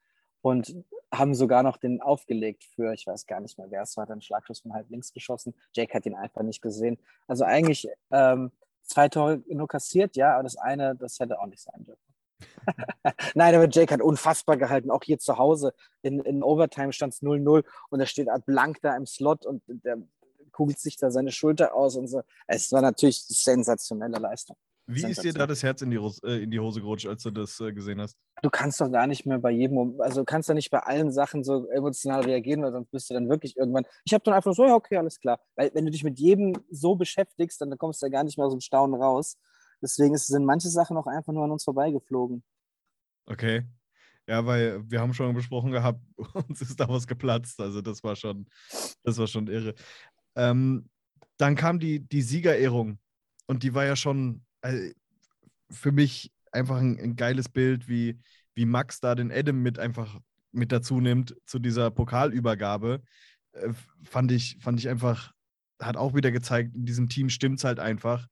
und haben sogar noch den aufgelegt für, ich weiß gar nicht mehr, wer es war, dann Schlagschuss von halb links geschossen. Jake hat ihn einfach nicht gesehen. Also eigentlich ähm, zwei Tore nur kassiert, ja, aber das eine, das hätte auch nicht sein dürfen. Nein, aber Jake hat unfassbar gehalten, auch hier zu Hause. In, in Overtime stand es 0-0 und er steht blank da im Slot und der kugelt sich da seine Schulter aus und so. Es war natürlich sensationelle Leistung. Wie ist dir da das Herz in die, äh, in die Hose gerutscht, als du das äh, gesehen hast? Du kannst doch gar nicht mehr bei jedem, also du kannst doch nicht bei allen Sachen so emotional reagieren, weil sonst bist du dann wirklich irgendwann. Ich habe dann einfach so, ja, okay, alles klar. Weil wenn du dich mit jedem so beschäftigst, dann kommst du ja gar nicht mehr aus dem Staunen raus. Deswegen sind manche Sachen auch einfach nur an uns vorbeigeflogen. Okay. Ja, weil wir haben schon besprochen gehabt, uns ist da was geplatzt. Also das war schon, das war schon irre. Ähm, dann kam die, die Siegerehrung und die war ja schon also für mich einfach ein, ein, geiles Bild, wie, wie Max da den Adam mit einfach mit dazu nimmt zu dieser Pokalübergabe. Äh, fand, ich, fand ich einfach, hat auch wieder gezeigt, in diesem Team stimmt es halt einfach.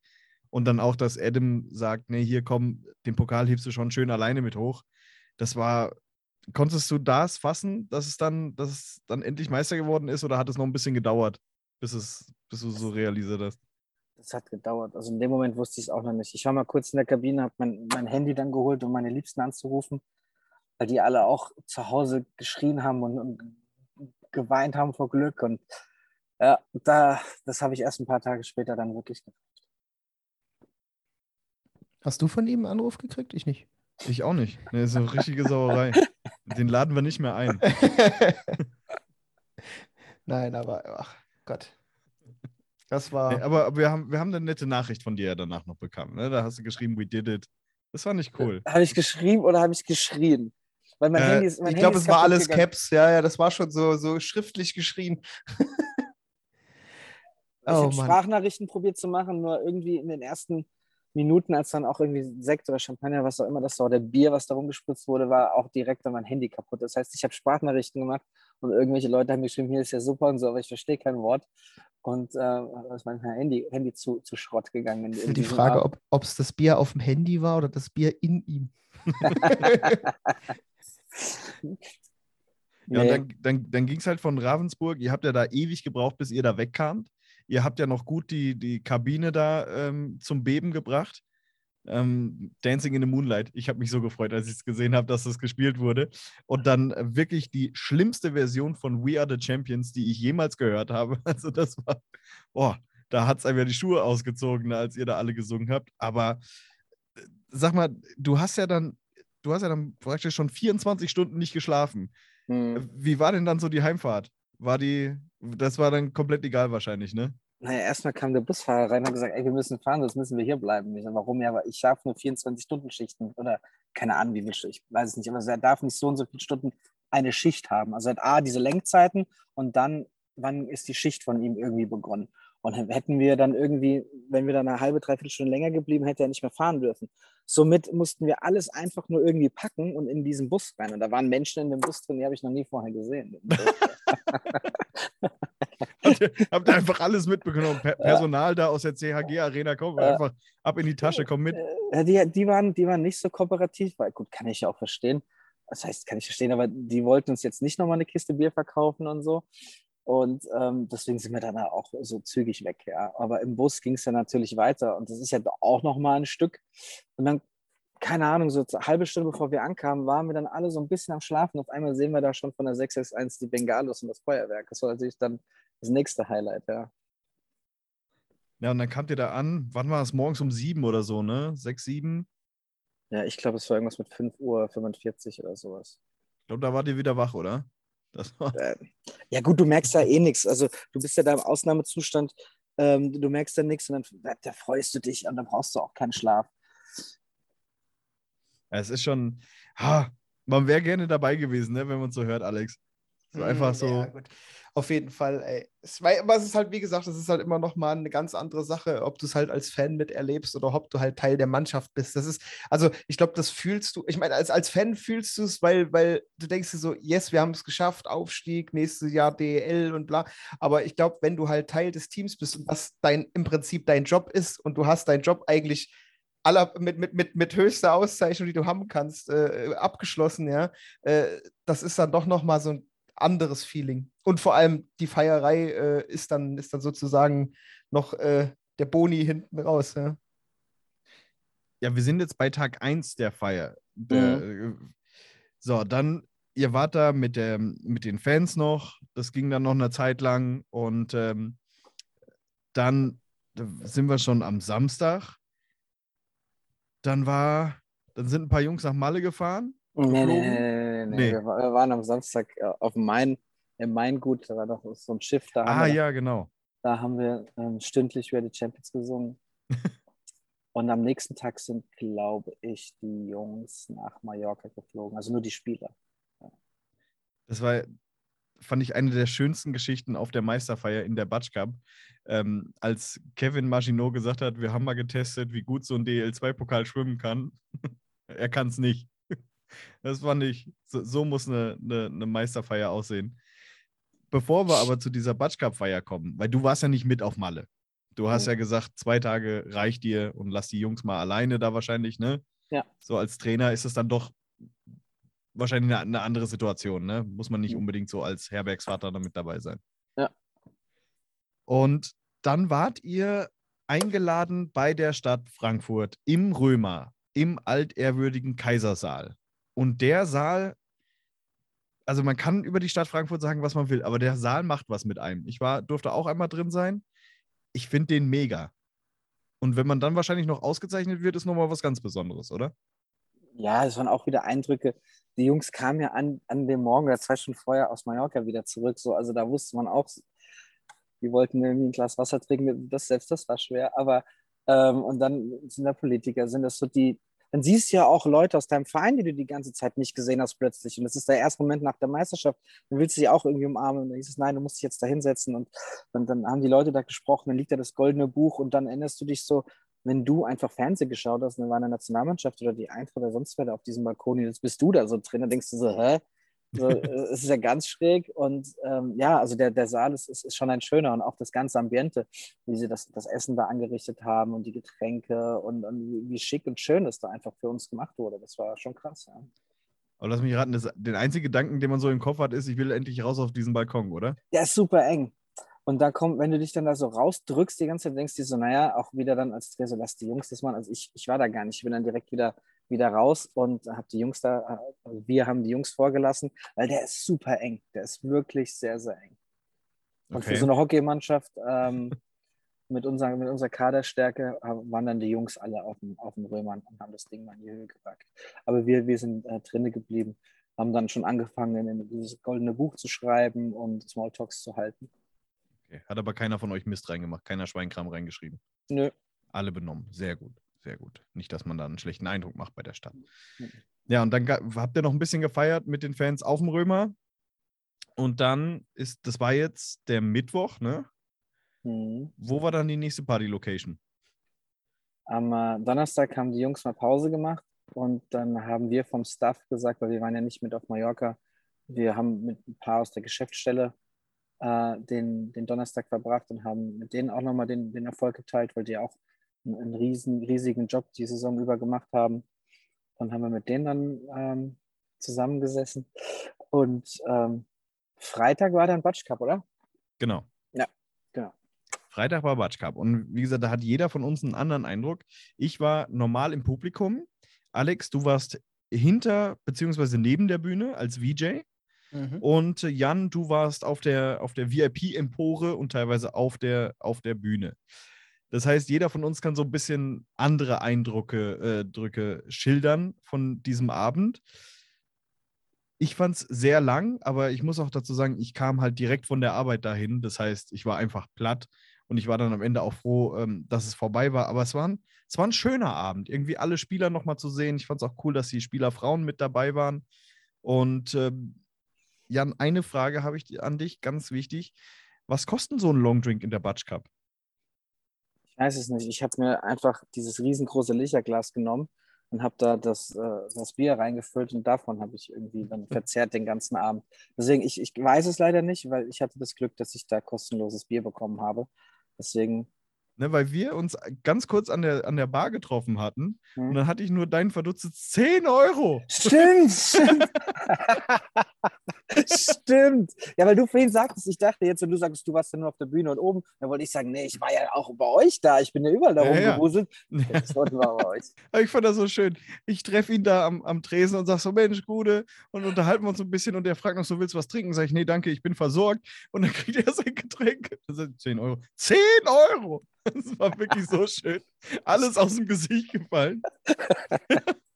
Und dann auch, dass Adam sagt, nee, hier komm, den Pokal hebst du schon schön alleine mit hoch. Das war, konntest du das fassen, dass es dann, dass es dann endlich Meister geworden ist oder hat es noch ein bisschen gedauert, bis, es, bis du so realisiert hast? Das hat gedauert. Also in dem Moment wusste ich es auch noch nicht. Ich war mal kurz in der Kabine, habe mein, mein Handy dann geholt, um meine Liebsten anzurufen, weil die alle auch zu Hause geschrien haben und, und geweint haben vor Glück. Und ja, da, das habe ich erst ein paar Tage später dann wirklich gemacht. Hast du von ihm einen Anruf gekriegt? Ich nicht. Ich auch nicht. Nee, das ist eine richtige Sauerei. Den laden wir nicht mehr ein. Nein, aber ach Gott. Das war. Nee, aber wir haben, wir haben eine nette Nachricht von dir ja danach noch bekommen. Ne? Da hast du geschrieben, we did it. Das war nicht cool. Habe ich geschrieben oder habe ich geschrien? Weil mein äh, Handy ist, mein ich glaube, es war alles gegangen. Caps. Ja, ja, das war schon so, so schriftlich geschrieben. ich oh, habe Sprachnachrichten probiert zu machen, nur irgendwie in den ersten Minuten, als dann auch irgendwie Sekt oder Champagner, was auch immer das war, oder Bier, was da rumgespritzt wurde, war auch direkt an mein Handy kaputt. Das heißt, ich habe Sprachnachrichten gemacht und irgendwelche Leute haben geschrieben, hier ist ja super und so, aber ich verstehe kein Wort. Und äh, ist mein Handy, Handy zu, zu Schrott gegangen. In, in die Frage, ob es das Bier auf dem Handy war oder das Bier in ihm. Ja, nee. und dann, dann, dann ging es halt von Ravensburg. Ihr habt ja da ewig gebraucht, bis ihr da wegkamt. Ihr habt ja noch gut die, die Kabine da ähm, zum Beben gebracht. Ähm, Dancing in the Moonlight. Ich habe mich so gefreut, als ich es gesehen habe, dass das gespielt wurde. Und dann äh, wirklich die schlimmste Version von We Are the Champions, die ich jemals gehört habe. Also das war, boah, da hat es einfach die Schuhe ausgezogen, als ihr da alle gesungen habt. Aber äh, sag mal, du hast ja dann, du hast ja dann praktisch schon 24 Stunden nicht geschlafen. Hm. Wie war denn dann so die Heimfahrt? War die, das war dann komplett egal wahrscheinlich, ne? Naja, erstmal kam der Busfahrer rein und hat gesagt, ey, wir müssen fahren, sonst müssen wir hier bleiben. Ich warum? Ja, aber ich darf nur 24-Stunden-Schichten oder keine Ahnung, wie viel ich weiß es nicht, aber er darf nicht so und so viele Stunden eine Schicht haben. Also er hat A, diese Lenkzeiten und dann, wann ist die Schicht von ihm irgendwie begonnen? Und hätten wir dann irgendwie, wenn wir dann eine halbe, dreiviertel Stunde länger geblieben, hätte er nicht mehr fahren dürfen. Somit mussten wir alles einfach nur irgendwie packen und in diesen Bus rein. Und da waren Menschen in dem Bus drin, die habe ich noch nie vorher gesehen. habt, ihr, habt ihr einfach alles mitbekommen? Per Personal da aus der CHG-Arena, komm, einfach ab in die Tasche, komm mit. Äh, Die, die, waren, die waren nicht so kooperativ, weil gut, kann ich ja auch verstehen. Das heißt, kann ich verstehen, aber die wollten uns jetzt nicht nochmal eine Kiste Bier verkaufen und so. Und ähm, deswegen sind wir dann auch so zügig weg, ja. Aber im Bus ging es ja natürlich weiter und das ist ja auch nochmal ein Stück. Und dann, keine Ahnung, so eine halbe Stunde bevor wir ankamen, waren wir dann alle so ein bisschen am Schlafen. Auf einmal sehen wir da schon von der 661 die Bengalos und das Feuerwerk. Das war natürlich dann das nächste Highlight, ja. Ja, und dann kamt ihr da an, wann war es? Morgens um sieben oder so, ne? Sechs, sieben? Ja, ich glaube, es war irgendwas mit 5.45 Uhr oder sowas. Ich glaube, da wart ihr wieder wach, oder? Das war, Äh, Ja, gut, du merkst ja eh nichts. Also, du bist ja da im Ausnahmezustand. Ähm, du merkst ja nichts und dann da freust du dich und dann brauchst du auch keinen Schlaf. es ist schon, ha, man wäre gerne dabei gewesen, ne, wenn man es so hört, Alex. So einfach Mm, so. Ja, gut. Auf jeden Fall, ey. Es, weil, aber es ist halt, wie gesagt, es ist halt immer noch mal eine ganz andere Sache, ob du es halt als Fan miterlebst oder ob du halt Teil der Mannschaft bist. Das ist, also ich glaube, das fühlst du, ich meine, als, als Fan fühlst du es, weil, weil du denkst dir so, yes, wir haben es geschafft, Aufstieg, nächstes Jahr DEL und bla. Aber ich glaube, wenn du halt Teil des Teams bist und das dein, im Prinzip dein Job ist und du hast deinen Job eigentlich aller, mit, mit, mit, mit höchster Auszeichnung, die du haben kannst, äh, abgeschlossen, ja, äh, das ist dann doch noch mal so ein anderes Feeling. Und vor allem die Feierei äh, ist, dann, ist dann sozusagen noch äh, der Boni hinten raus. Ja. Ja, wir sind jetzt bei Tag 1 der Feier. Der, äh, So, dann, ihr wart da mit, der, mit den Fans noch. Das ging dann noch eine Zeit lang. Und ähm, dann sind wir schon am Samstag. Dann war, dann sind ein paar Jungs nach Malle gefahren. Nee, nee, nee, nee, nee. Nee. Wir, wir waren am Samstag äh, auf dem Main, im Maingut, da war doch so ein Schiff, da Ah, wir, ja, genau. da haben wir ähm, stündlich über die Champions gesungen. Und am nächsten Tag sind, glaube ich, die Jungs nach Mallorca geflogen, also nur die Spieler. Das war, fand ich, eine der schönsten Geschichten auf der Meisterfeier in der Batsch Cup. Ähm, als Kevin Maginot gesagt hat, wir haben mal getestet, wie gut so ein DL2-Pokal schwimmen kann. er kann es nicht. Das fand ich, so, so muss eine, eine, eine Meisterfeier aussehen. Bevor wir aber zu dieser Batsch Cup-Feier kommen, weil du warst ja nicht mit auf Malle. Du hast Mhm. ja gesagt, zwei Tage reicht dir und lass die Jungs mal alleine da wahrscheinlich, ne? Ja. So als Trainer ist es dann doch wahrscheinlich eine, eine andere Situation, ne? Muss man nicht Mhm. unbedingt so als Herbergsvater da mit dabei sein. Ja. Und dann wart ihr eingeladen bei der Stadt Frankfurt im Römer, im altehrwürdigen Kaisersaal. Und der Saal, also man kann über die Stadt Frankfurt sagen, was man will, aber der Saal macht was mit einem. Ich war, durfte auch einmal drin sein. Ich finde den mega. Und wenn man dann wahrscheinlich noch ausgezeichnet wird, ist nochmal was ganz Besonderes, oder? Ja, es waren auch wieder Eindrücke. Die Jungs kamen ja an, an dem Morgen oder zwei Stunden vorher aus Mallorca wieder zurück. So, also da wusste man auch, die wollten irgendwie ein Glas Wasser trinken. Das selbst, das war schwer. Aber ähm, und dann sind da Politiker, sind das so die. Dann siehst du ja auch Leute aus deinem Verein, die du die ganze Zeit nicht gesehen hast plötzlich. Und das ist der erste Moment nach der Meisterschaft. Dann willst du sie auch irgendwie umarmen. Und dann hieß es, nein, du musst dich jetzt da hinsetzen. Und dann, dann haben die Leute da gesprochen. Dann liegt da das goldene Buch. Und dann erinnerst du dich so, wenn du einfach Fernsehen geschaut hast, dann war eine Nationalmannschaft oder die Eintracht oder sonst wer da auf diesem Balkon, jetzt bist du da so drin, dann denkst du so, hä? So, äh, es ist ja ganz schräg und ähm, ja, also der, der Saal ist, ist, ist schon ein schöner und auch das ganze Ambiente, wie sie das, das Essen da angerichtet haben und die Getränke und, und wie, schick und schön das da einfach für uns gemacht wurde. Das war schon krass, ja. Aber lass mich raten, das, den einzigen Gedanken, den man so im Kopf hat, ist, ich will endlich raus auf diesen Balkon, oder? Der ist super eng. Und da kommt, wenn du dich dann da so rausdrückst, die ganze Zeit denkst du so, naja, auch wieder dann als so, lass die Jungs das machen. Also ich, ich war da gar nicht. Ich bin dann direkt wieder, wieder raus und habe die Jungs da, also wir haben die Jungs vorgelassen, weil der ist super eng. Der ist wirklich sehr, sehr eng. Und Okay. für so eine Hockeymannschaft ähm, mit, unserer, mit unserer Kaderstärke waren dann die Jungs alle auf dem, auf dem Römern und haben das Ding mal in die Höhe gepackt. Aber wir, wir sind äh, drinnen geblieben, haben dann schon angefangen, in dieses goldene Buch zu schreiben und Smalltalks zu halten. Okay. Hat aber keiner von euch Mist reingemacht, keiner Schweinkram reingeschrieben. Nö. Alle benommen. Sehr gut, sehr gut. Nicht, dass man da einen schlechten Eindruck macht bei der Stadt. Ja, und dann habt ihr noch ein bisschen gefeiert mit den Fans auf dem Römer. Und dann ist, das war jetzt der Mittwoch, ne? Mhm. Wo war dann die nächste Party-Location? Am äh, Donnerstag haben die Jungs mal Pause gemacht und dann haben wir vom Staff gesagt, weil wir waren ja nicht mit auf Mallorca, wir haben mit ein paar aus der Geschäftsstelle äh, den, den Donnerstag verbracht und haben mit denen auch nochmal den, den Erfolg geteilt, weil die auch einen, riesen, riesigen Job die Saison über gemacht haben. Dann haben wir mit denen dann ähm, zusammengesessen und ähm, Freitag war dann Batsch Cup, oder? Genau. Ja, genau. Freitag war Batsch Cup. Und wie gesagt, da hat jeder von uns einen anderen Eindruck. Ich war normal im Publikum. Alex, du warst hinter beziehungsweise neben der Bühne als VJ. Mhm. Und äh, Jan, du warst auf der, auf der VIP-Empore und teilweise auf der, auf der Bühne. Das heißt, jeder von uns kann so ein bisschen andere Eindrücke äh, Drücke schildern von diesem Abend. Ich fand es sehr lang, aber ich muss auch dazu sagen, ich kam halt direkt von der Arbeit dahin. Das heißt, ich war einfach platt und ich war dann am Ende auch froh, ähm, dass es vorbei war. Aber es war ein, es war ein schöner Abend, irgendwie alle Spieler nochmal zu sehen. Ich fand es auch cool, dass die Spielerfrauen mit dabei waren. Und ähm, Jan, eine Frage habe ich an dich, ganz wichtig. Was kostet so ein Longdrink in der Batsch Cup? Ich weiß es nicht. Ich habe mir einfach dieses riesengroße Licherglas genommen und habe da das, äh, das Bier reingefüllt und davon habe ich irgendwie dann verzehrt den ganzen Abend. Deswegen, ich, ich weiß es leider nicht, weil ich hatte das Glück, dass ich da kostenloses Bier bekommen habe. Deswegen, Ne, weil wir uns ganz kurz an der, an der Bar getroffen hatten hm. und dann hatte ich nur dein verdutztes 10 Euro. Stimmt, stimmt. stimmt. Ja, weil du vorhin sagtest, ich dachte jetzt, und du sagst, du warst ja nur auf der Bühne und oben, dann wollte ich sagen, nee, ich war ja auch bei euch da. Ich bin ja überall da Ja, ja. rumgewuselt. Das war bei euch. Aber ich fand das so schön. Ich treffe ihn da am, am Tresen und sage so, Mensch, Gude, und unterhalten wir uns ein bisschen und er fragt noch so, willst du was trinken? Sag ich, nee, danke, ich bin versorgt. Und dann kriegt er sein Getränk. Das sind 10 Euro. 10 Euro! Das war wirklich so schön. Alles aus dem Gesicht gefallen.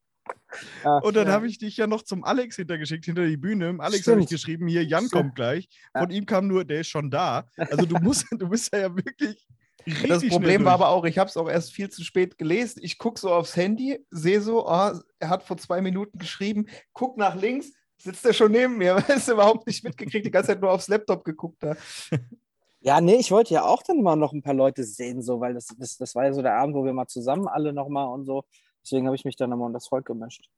Ach, Und dann ja. habe ich dich ja noch zum Alex hintergeschickt, hinter die Bühne. Im Alex habe ich geschrieben, hier, Jan Stimmt. kommt gleich. Von ihm kam nur, der ist schon da. Also du musst, du bist ja, ja wirklich. Richtig Das Problem war aber auch, ich habe es auch erst viel zu spät gelesen. Ich gucke so aufs Handy, sehe so, ah, er hat vor zwei Minuten geschrieben, guck nach links, sitzt er schon neben mir, weil es überhaupt nicht mitgekriegt, die ganze Zeit nur aufs Laptop geguckt hat. Ja, nee, ich wollte ja auch dann mal noch ein paar Leute sehen, so, weil das, das, das war ja so der Abend, wo wir mal zusammen alle nochmal und so. Deswegen habe ich mich dann nochmal unter das Volk gemischt.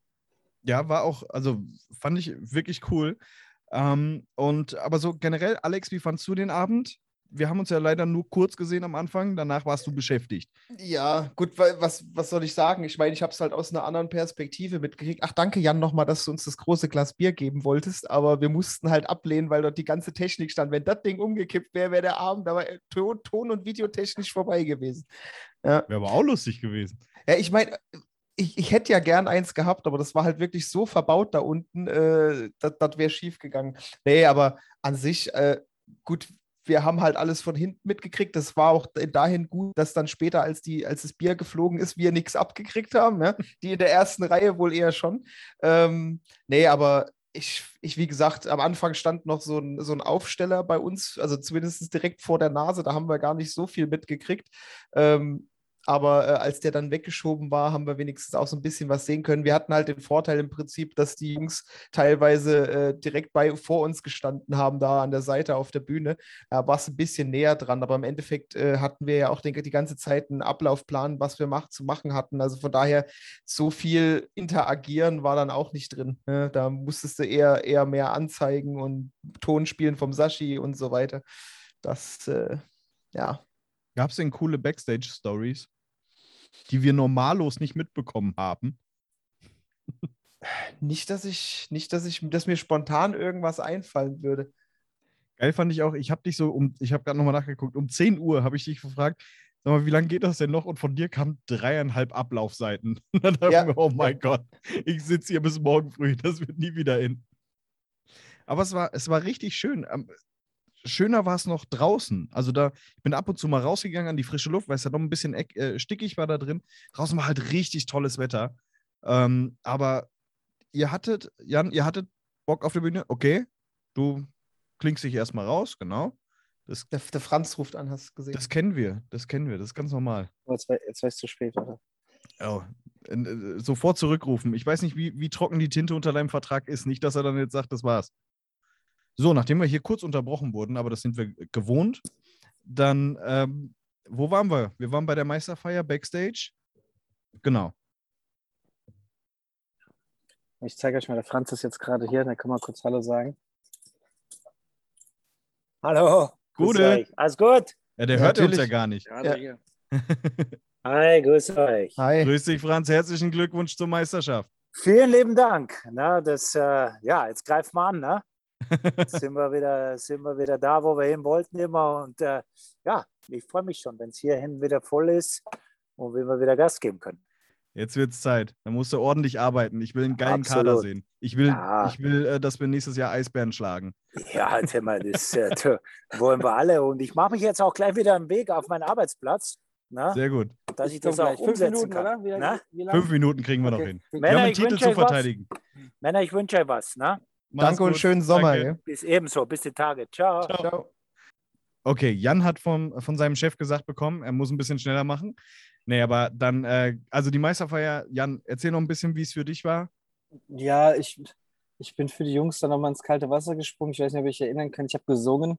Ja, war auch, also fand ich wirklich cool. Ähm, und aber so generell, Alex, wie fandst du den Abend? Wir haben uns ja leider nur kurz gesehen am Anfang, danach warst du beschäftigt. Ja, gut, weil, was, was soll ich sagen? Ich meine, ich habe es halt aus einer anderen Perspektive mitgekriegt. Ach, danke, Jan, nochmal, dass du uns das große Glas Bier geben wolltest, aber wir mussten halt ablehnen, weil dort die ganze Technik stand. Wenn das Ding umgekippt wäre, wäre der Abend aber äh, Ton, Ton- und Videotechnisch vorbei gewesen. Wäre aber auch lustig gewesen. Ja, ich meine, ich, ich hätte ja gern eins gehabt, aber das war halt wirklich so verbaut da unten, äh, das wäre schief gegangen. Nee, aber an sich, äh, gut, wir haben halt alles von hinten mitgekriegt. Das war auch dahin gut, dass dann später, als, die, als das Bier geflogen ist, wir nichts abgekriegt haben. Ja? Die in der ersten Reihe wohl eher schon. Ähm, nee, aber ich, ich, wie gesagt, am Anfang stand noch so ein, so ein Aufsteller bei uns, also zumindest direkt vor der Nase, da haben wir gar nicht so viel mitgekriegt. Ähm, aber äh, als der dann weggeschoben war, haben wir wenigstens auch so ein bisschen was sehen können. Wir hatten halt den Vorteil im Prinzip, dass die Jungs teilweise äh, direkt bei vor uns gestanden haben, da an der Seite auf der Bühne. Da war es ein bisschen näher dran, aber im Endeffekt äh, hatten wir ja auch denke, die ganze Zeit einen Ablaufplan, was wir mach, zu machen hatten. Also von daher, so viel interagieren war dann auch nicht drin. Ne? Da musstest du eher, eher mehr anzeigen und Ton spielen vom Sashi und so weiter. Das, äh, ja, Gab es denn coole Backstage-Stories, die wir normallos nicht mitbekommen haben? Nicht, dass ich, nicht, dass ich, dass mir spontan irgendwas einfallen würde. Geil fand ich auch, ich habe dich so um, ich habe gerade nochmal nachgeguckt, um 10 Uhr habe ich dich gefragt, sag mal, wie lange geht das denn noch? Und von dir kamen dreieinhalb Ablaufseiten. Und dann dachte Ja. ich mir, oh mein Gott, ich sitze hier bis morgen früh, das wird nie wieder in. Aber es war, es war richtig schön. Schöner war es noch draußen. Also da, ich bin ab und zu mal rausgegangen an die frische Luft, weil es ja noch ein bisschen eck, äh, stickig war da drin. Draußen war halt richtig tolles Wetter. Ähm, aber ihr hattet, Jan, ihr hattet Bock auf der Bühne? Okay, du klingst dich erstmal raus, genau. Das, Der, der Franz ruft an, hast du gesehen. das kennen wir, das kennen wir, das ist ganz normal. Oh, Jetzt war jetzt es zu spät, oder? Oh, äh, sofort zurückrufen. Ich weiß nicht, wie, wie trocken die Tinte unter deinem Vertrag ist. Nicht, dass er dann jetzt sagt, das war's. So, nachdem wir hier kurz unterbrochen wurden, aber das sind wir gewohnt, dann, ähm, wo waren wir? Wir waren bei der Meisterfeier Backstage. Genau. Ich zeige euch mal, der Franz ist jetzt gerade hier, dann kann man kurz Hallo sagen. Hallo. Gute. euch. Alles gut? Ja, der Ja, hört uns ja natürlich. gar nicht. Ja. Hi, grüß euch. Hi. Grüß dich, Franz. Herzlichen Glückwunsch zur Meisterschaft. Vielen lieben Dank. Na, das, äh, ja, jetzt greifen wir an. Ne? Sind, wir wieder, sind wir wieder da, wo wir hin wollten immer. Und äh, ja, ich freue mich schon, wenn es hierhin wieder voll ist und wenn wir wieder Gas geben können. Jetzt wird's Zeit. Da musst du ordentlich arbeiten. Ich will einen geilen Absolut. Kader sehen. Ich will, Ja. ich will äh, dass wir nächstes Jahr Eisbären schlagen. Ja, wir das äh, tö, wollen wir alle. Und ich mache mich jetzt auch gleich wieder am Weg auf meinen Arbeitsplatz, ne? Sehr gut. dass ich komm das auch umsetzen Minuten, kann. oder? Wie Na? wie? Fünf Minuten kriegen wir noch Okay. hin. Wir- Wir haben Männer, einen ich Titel wünsche zu euch was. verteidigen. Männer, ich wünsche euch was. Ne? Mach's Danke und gut. schönen Sommer. Danke. Gell? Bis ebenso, bis die Tage. Ciao. Ciao. Okay, Jan hat vom, von seinem Chef gesagt bekommen, er muss ein bisschen schneller machen. Nee, aber dann, äh, also die Meisterfeier, Jan, erzähl noch ein bisschen, wie es für dich war. Ja, ich, ich bin für die Jungs dann nochmal ins kalte Wasser gesprungen. Ich weiß nicht, ob ich erinnern kann. Ich habe gesungen,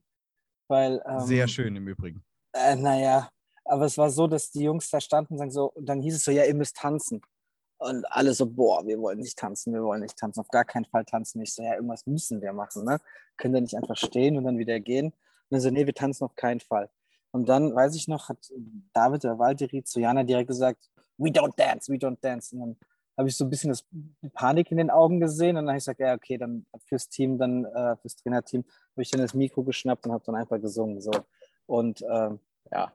weil. Ähm, Sehr schön im Übrigen. Äh, naja, aber es war so, dass die Jungs da standen und sagen so, und dann hieß es so, ja, ihr müsst tanzen. Und alle so, boah, wir wollen nicht tanzen, wir wollen nicht tanzen, auf gar keinen Fall tanzen. Ich so, ja, irgendwas müssen wir machen, ne? Können wir nicht einfach stehen und dann wieder gehen? Und dann so, nee, wir tanzen auf keinen Fall. Und dann, weiß ich noch, hat David oder Valtteri zu Jana direkt gesagt, we don't dance, we don't dance. Und dann habe ich so ein bisschen das die Panik in den Augen gesehen und dann habe ich gesagt, ja, okay, dann fürs Team, dann äh, fürs Trainerteam habe ich dann das Mikro geschnappt und habe dann einfach gesungen. So. Und ähm, ja,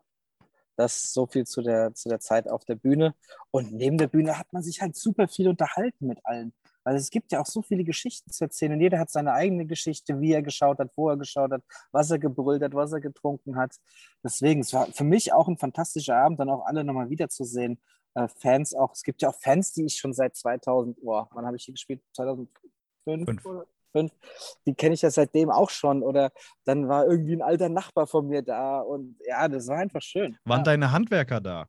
das so viel zu der, zu der Zeit auf der Bühne. Und neben der Bühne hat man sich halt super viel unterhalten mit allen. Weil es gibt ja auch so viele Geschichten zu erzählen und jeder hat seine eigene Geschichte, wie er geschaut hat, wo er geschaut hat, was er gebrüllt hat, was er getrunken hat. Deswegen, es war für mich auch ein fantastischer Abend, dann auch alle nochmal wiederzusehen. Äh, Fans auch, es gibt ja auch Fans, die ich schon seit 2000, boah, wann habe ich hier gespielt? 2005? Fünf. Oder? Fünf. Die kenne ich ja seitdem auch schon. Oder dann war irgendwie ein alter Nachbar von mir da und ja, das war einfach schön. Waren ja. deine Handwerker da?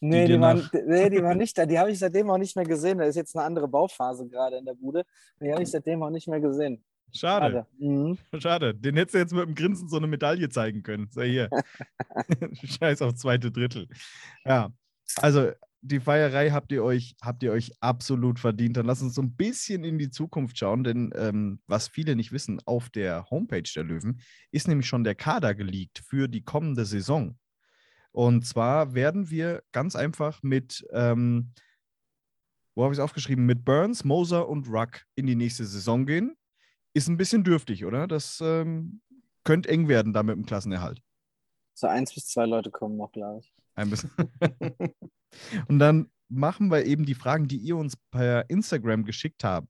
Nee, die die, waren, nee, die waren nicht da. Die habe ich seitdem auch nicht mehr gesehen. Da ist jetzt eine andere Bauphase gerade in der Bude. Die habe ich seitdem auch nicht mehr gesehen. Schade, Mhm. schade. Den hättest du jetzt mit dem Grinsen so eine Medaille zeigen können. Sei hier. Scheiß auf zweite Drittel. Ja, also die Feierei habt ihr euch, habt ihr euch absolut verdient. Dann lass uns so ein bisschen in die Zukunft schauen, denn ähm, was viele nicht wissen, auf der Homepage der Löwen ist nämlich schon der Kader geleakt für die kommende Saison. Und zwar werden wir ganz einfach mit, ähm, wo habe ich es aufgeschrieben, mit Burns, Moser und Ruck in die nächste Saison gehen. Ist ein bisschen dürftig, oder? Das ähm, könnte eng werden da mit dem Klassenerhalt. So eins bis zwei Leute kommen noch, glaube ich. Ein bisschen. Und dann machen wir eben die Fragen, die ihr uns per Instagram geschickt habt.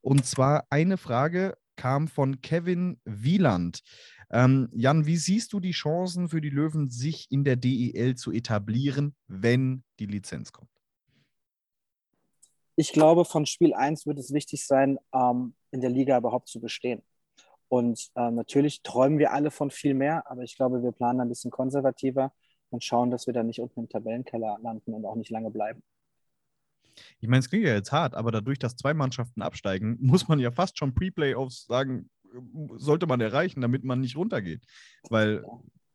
Und zwar eine Frage kam von Kevin Wieland. Ähm, Jan, wie siehst du die Chancen für die Löwen, sich in der DEL zu etablieren, wenn die Lizenz kommt? Ich glaube, von Spiel 1 wird es wichtig sein, ähm, in der Liga überhaupt zu bestehen. Und äh, natürlich träumen wir alle von viel mehr, aber ich glaube, wir planen ein bisschen konservativer und schauen, dass wir da nicht unten im Tabellenkeller landen und auch nicht lange bleiben. Ich meine, es klingt ja jetzt hart, aber dadurch, dass zwei Mannschaften absteigen, muss man ja fast schon Pre-Playoffs sagen, sollte man erreichen, damit man nicht runtergeht. Weil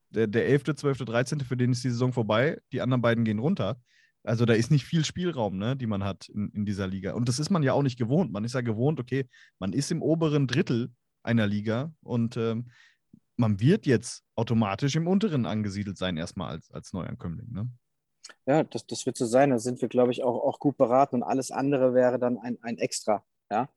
der, der 11., 12., 13., für den ist die Saison vorbei, die anderen beiden gehen runter. Also da ist nicht viel Spielraum, ne, die man hat in, in dieser Liga. Und das ist man ja auch nicht gewohnt. Man ist ja gewohnt, okay, man ist im oberen Drittel einer Liga und ähm, man wird jetzt automatisch im unteren angesiedelt sein, erstmal als, als Neuankömmling. Ne? Ja, das, das wird so sein. Da sind wir, glaube ich, auch, auch gut beraten und alles andere wäre dann ein, ein Extra. Ja?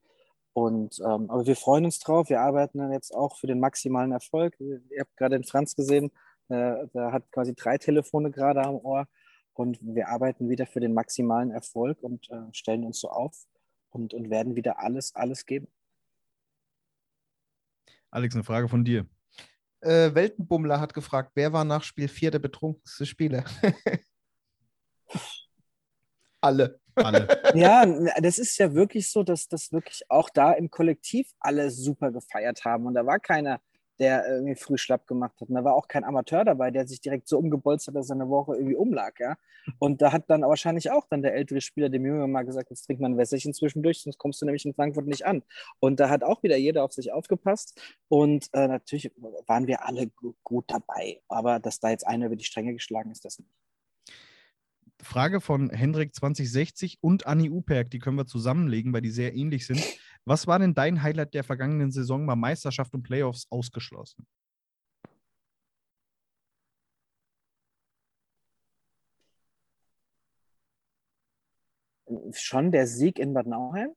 Und, ähm, aber wir freuen uns drauf. Wir arbeiten dann jetzt auch für den maximalen Erfolg. Ihr habt gerade den Franz gesehen, äh, der hat quasi drei Telefone gerade am Ohr. Und wir arbeiten wieder für den maximalen Erfolg und äh, stellen uns so auf und, und werden wieder alles, alles geben. Alex, eine Frage von dir. Äh, Weltenbummler hat gefragt, wer war nach Spiel 4 der betrunkenste Spieler? Alle. Alle. Ja, das ist ja wirklich so, dass das wirklich auch da im Kollektiv alle super gefeiert haben. Und da war keiner, der irgendwie früh schlapp gemacht hat. Und da war auch kein Amateur dabei, der sich direkt so umgebolzt hat, dass er eine Woche irgendwie umlag, ja. Und da hat dann wahrscheinlich auch dann der ältere Spieler dem Jüngeren mal gesagt, jetzt trink mal ein Wässerchen zwischendurch, sonst kommst du nämlich in Frankfurt nicht an. Und da hat auch wieder jeder auf sich aufgepasst. Und äh, natürlich waren wir alle gut dabei. Aber dass da jetzt einer über die Stränge geschlagen ist, das nicht. Frage von Hendrik 2060 und Anni Uperk, die können wir zusammenlegen, weil die sehr ähnlich sind. Was war denn dein Highlight der vergangenen Saison bei Meisterschaft und Playoffs ausgeschlossen? Schon der Sieg in Bad Nauheim.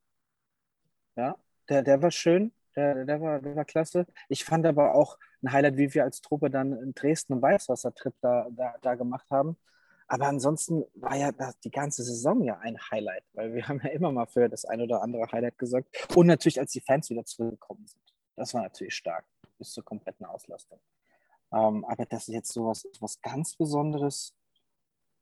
Ja, der, der war schön. Der, der, war, der war klasse. Ich fand aber auch ein Highlight, wie wir als Truppe dann in Dresden und Weißwasser-Trip da, da, da gemacht haben. Aber ansonsten war ja die ganze Saison ja ein Highlight, weil wir haben ja immer mal für das ein oder andere Highlight gesorgt. Und natürlich, als die Fans wieder zurückgekommen sind. Das war natürlich stark, bis zur kompletten Auslastung. Ähm, aber das ist jetzt so was, was ganz Besonderes,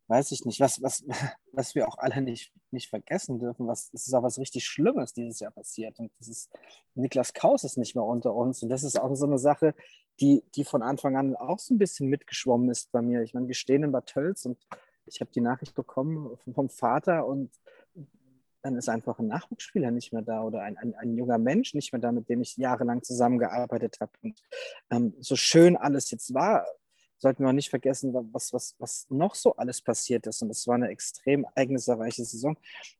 weiß ich nicht. Was, was, was wir auch alle nicht, nicht vergessen dürfen, was, es ist auch was richtig Schlimmes dieses Jahr passiert. Und das ist, Niklas Kaus ist nicht mehr unter uns. Und das ist auch so eine Sache, die, die von Anfang an auch so ein bisschen mitgeschwommen ist bei mir. Ich meine, wir stehen in Bad Tölz und ich habe die Nachricht bekommen vom Vater und dann ist einfach ein Nachwuchsspieler nicht mehr da oder ein, ein, ein junger Mensch nicht mehr da, mit dem ich jahrelang zusammengearbeitet habe. Und ähm, so schön alles jetzt war, sollten wir auch nicht vergessen, was, was, was noch so alles passiert ist. Und es war eine extrem ereignisreiche Saison.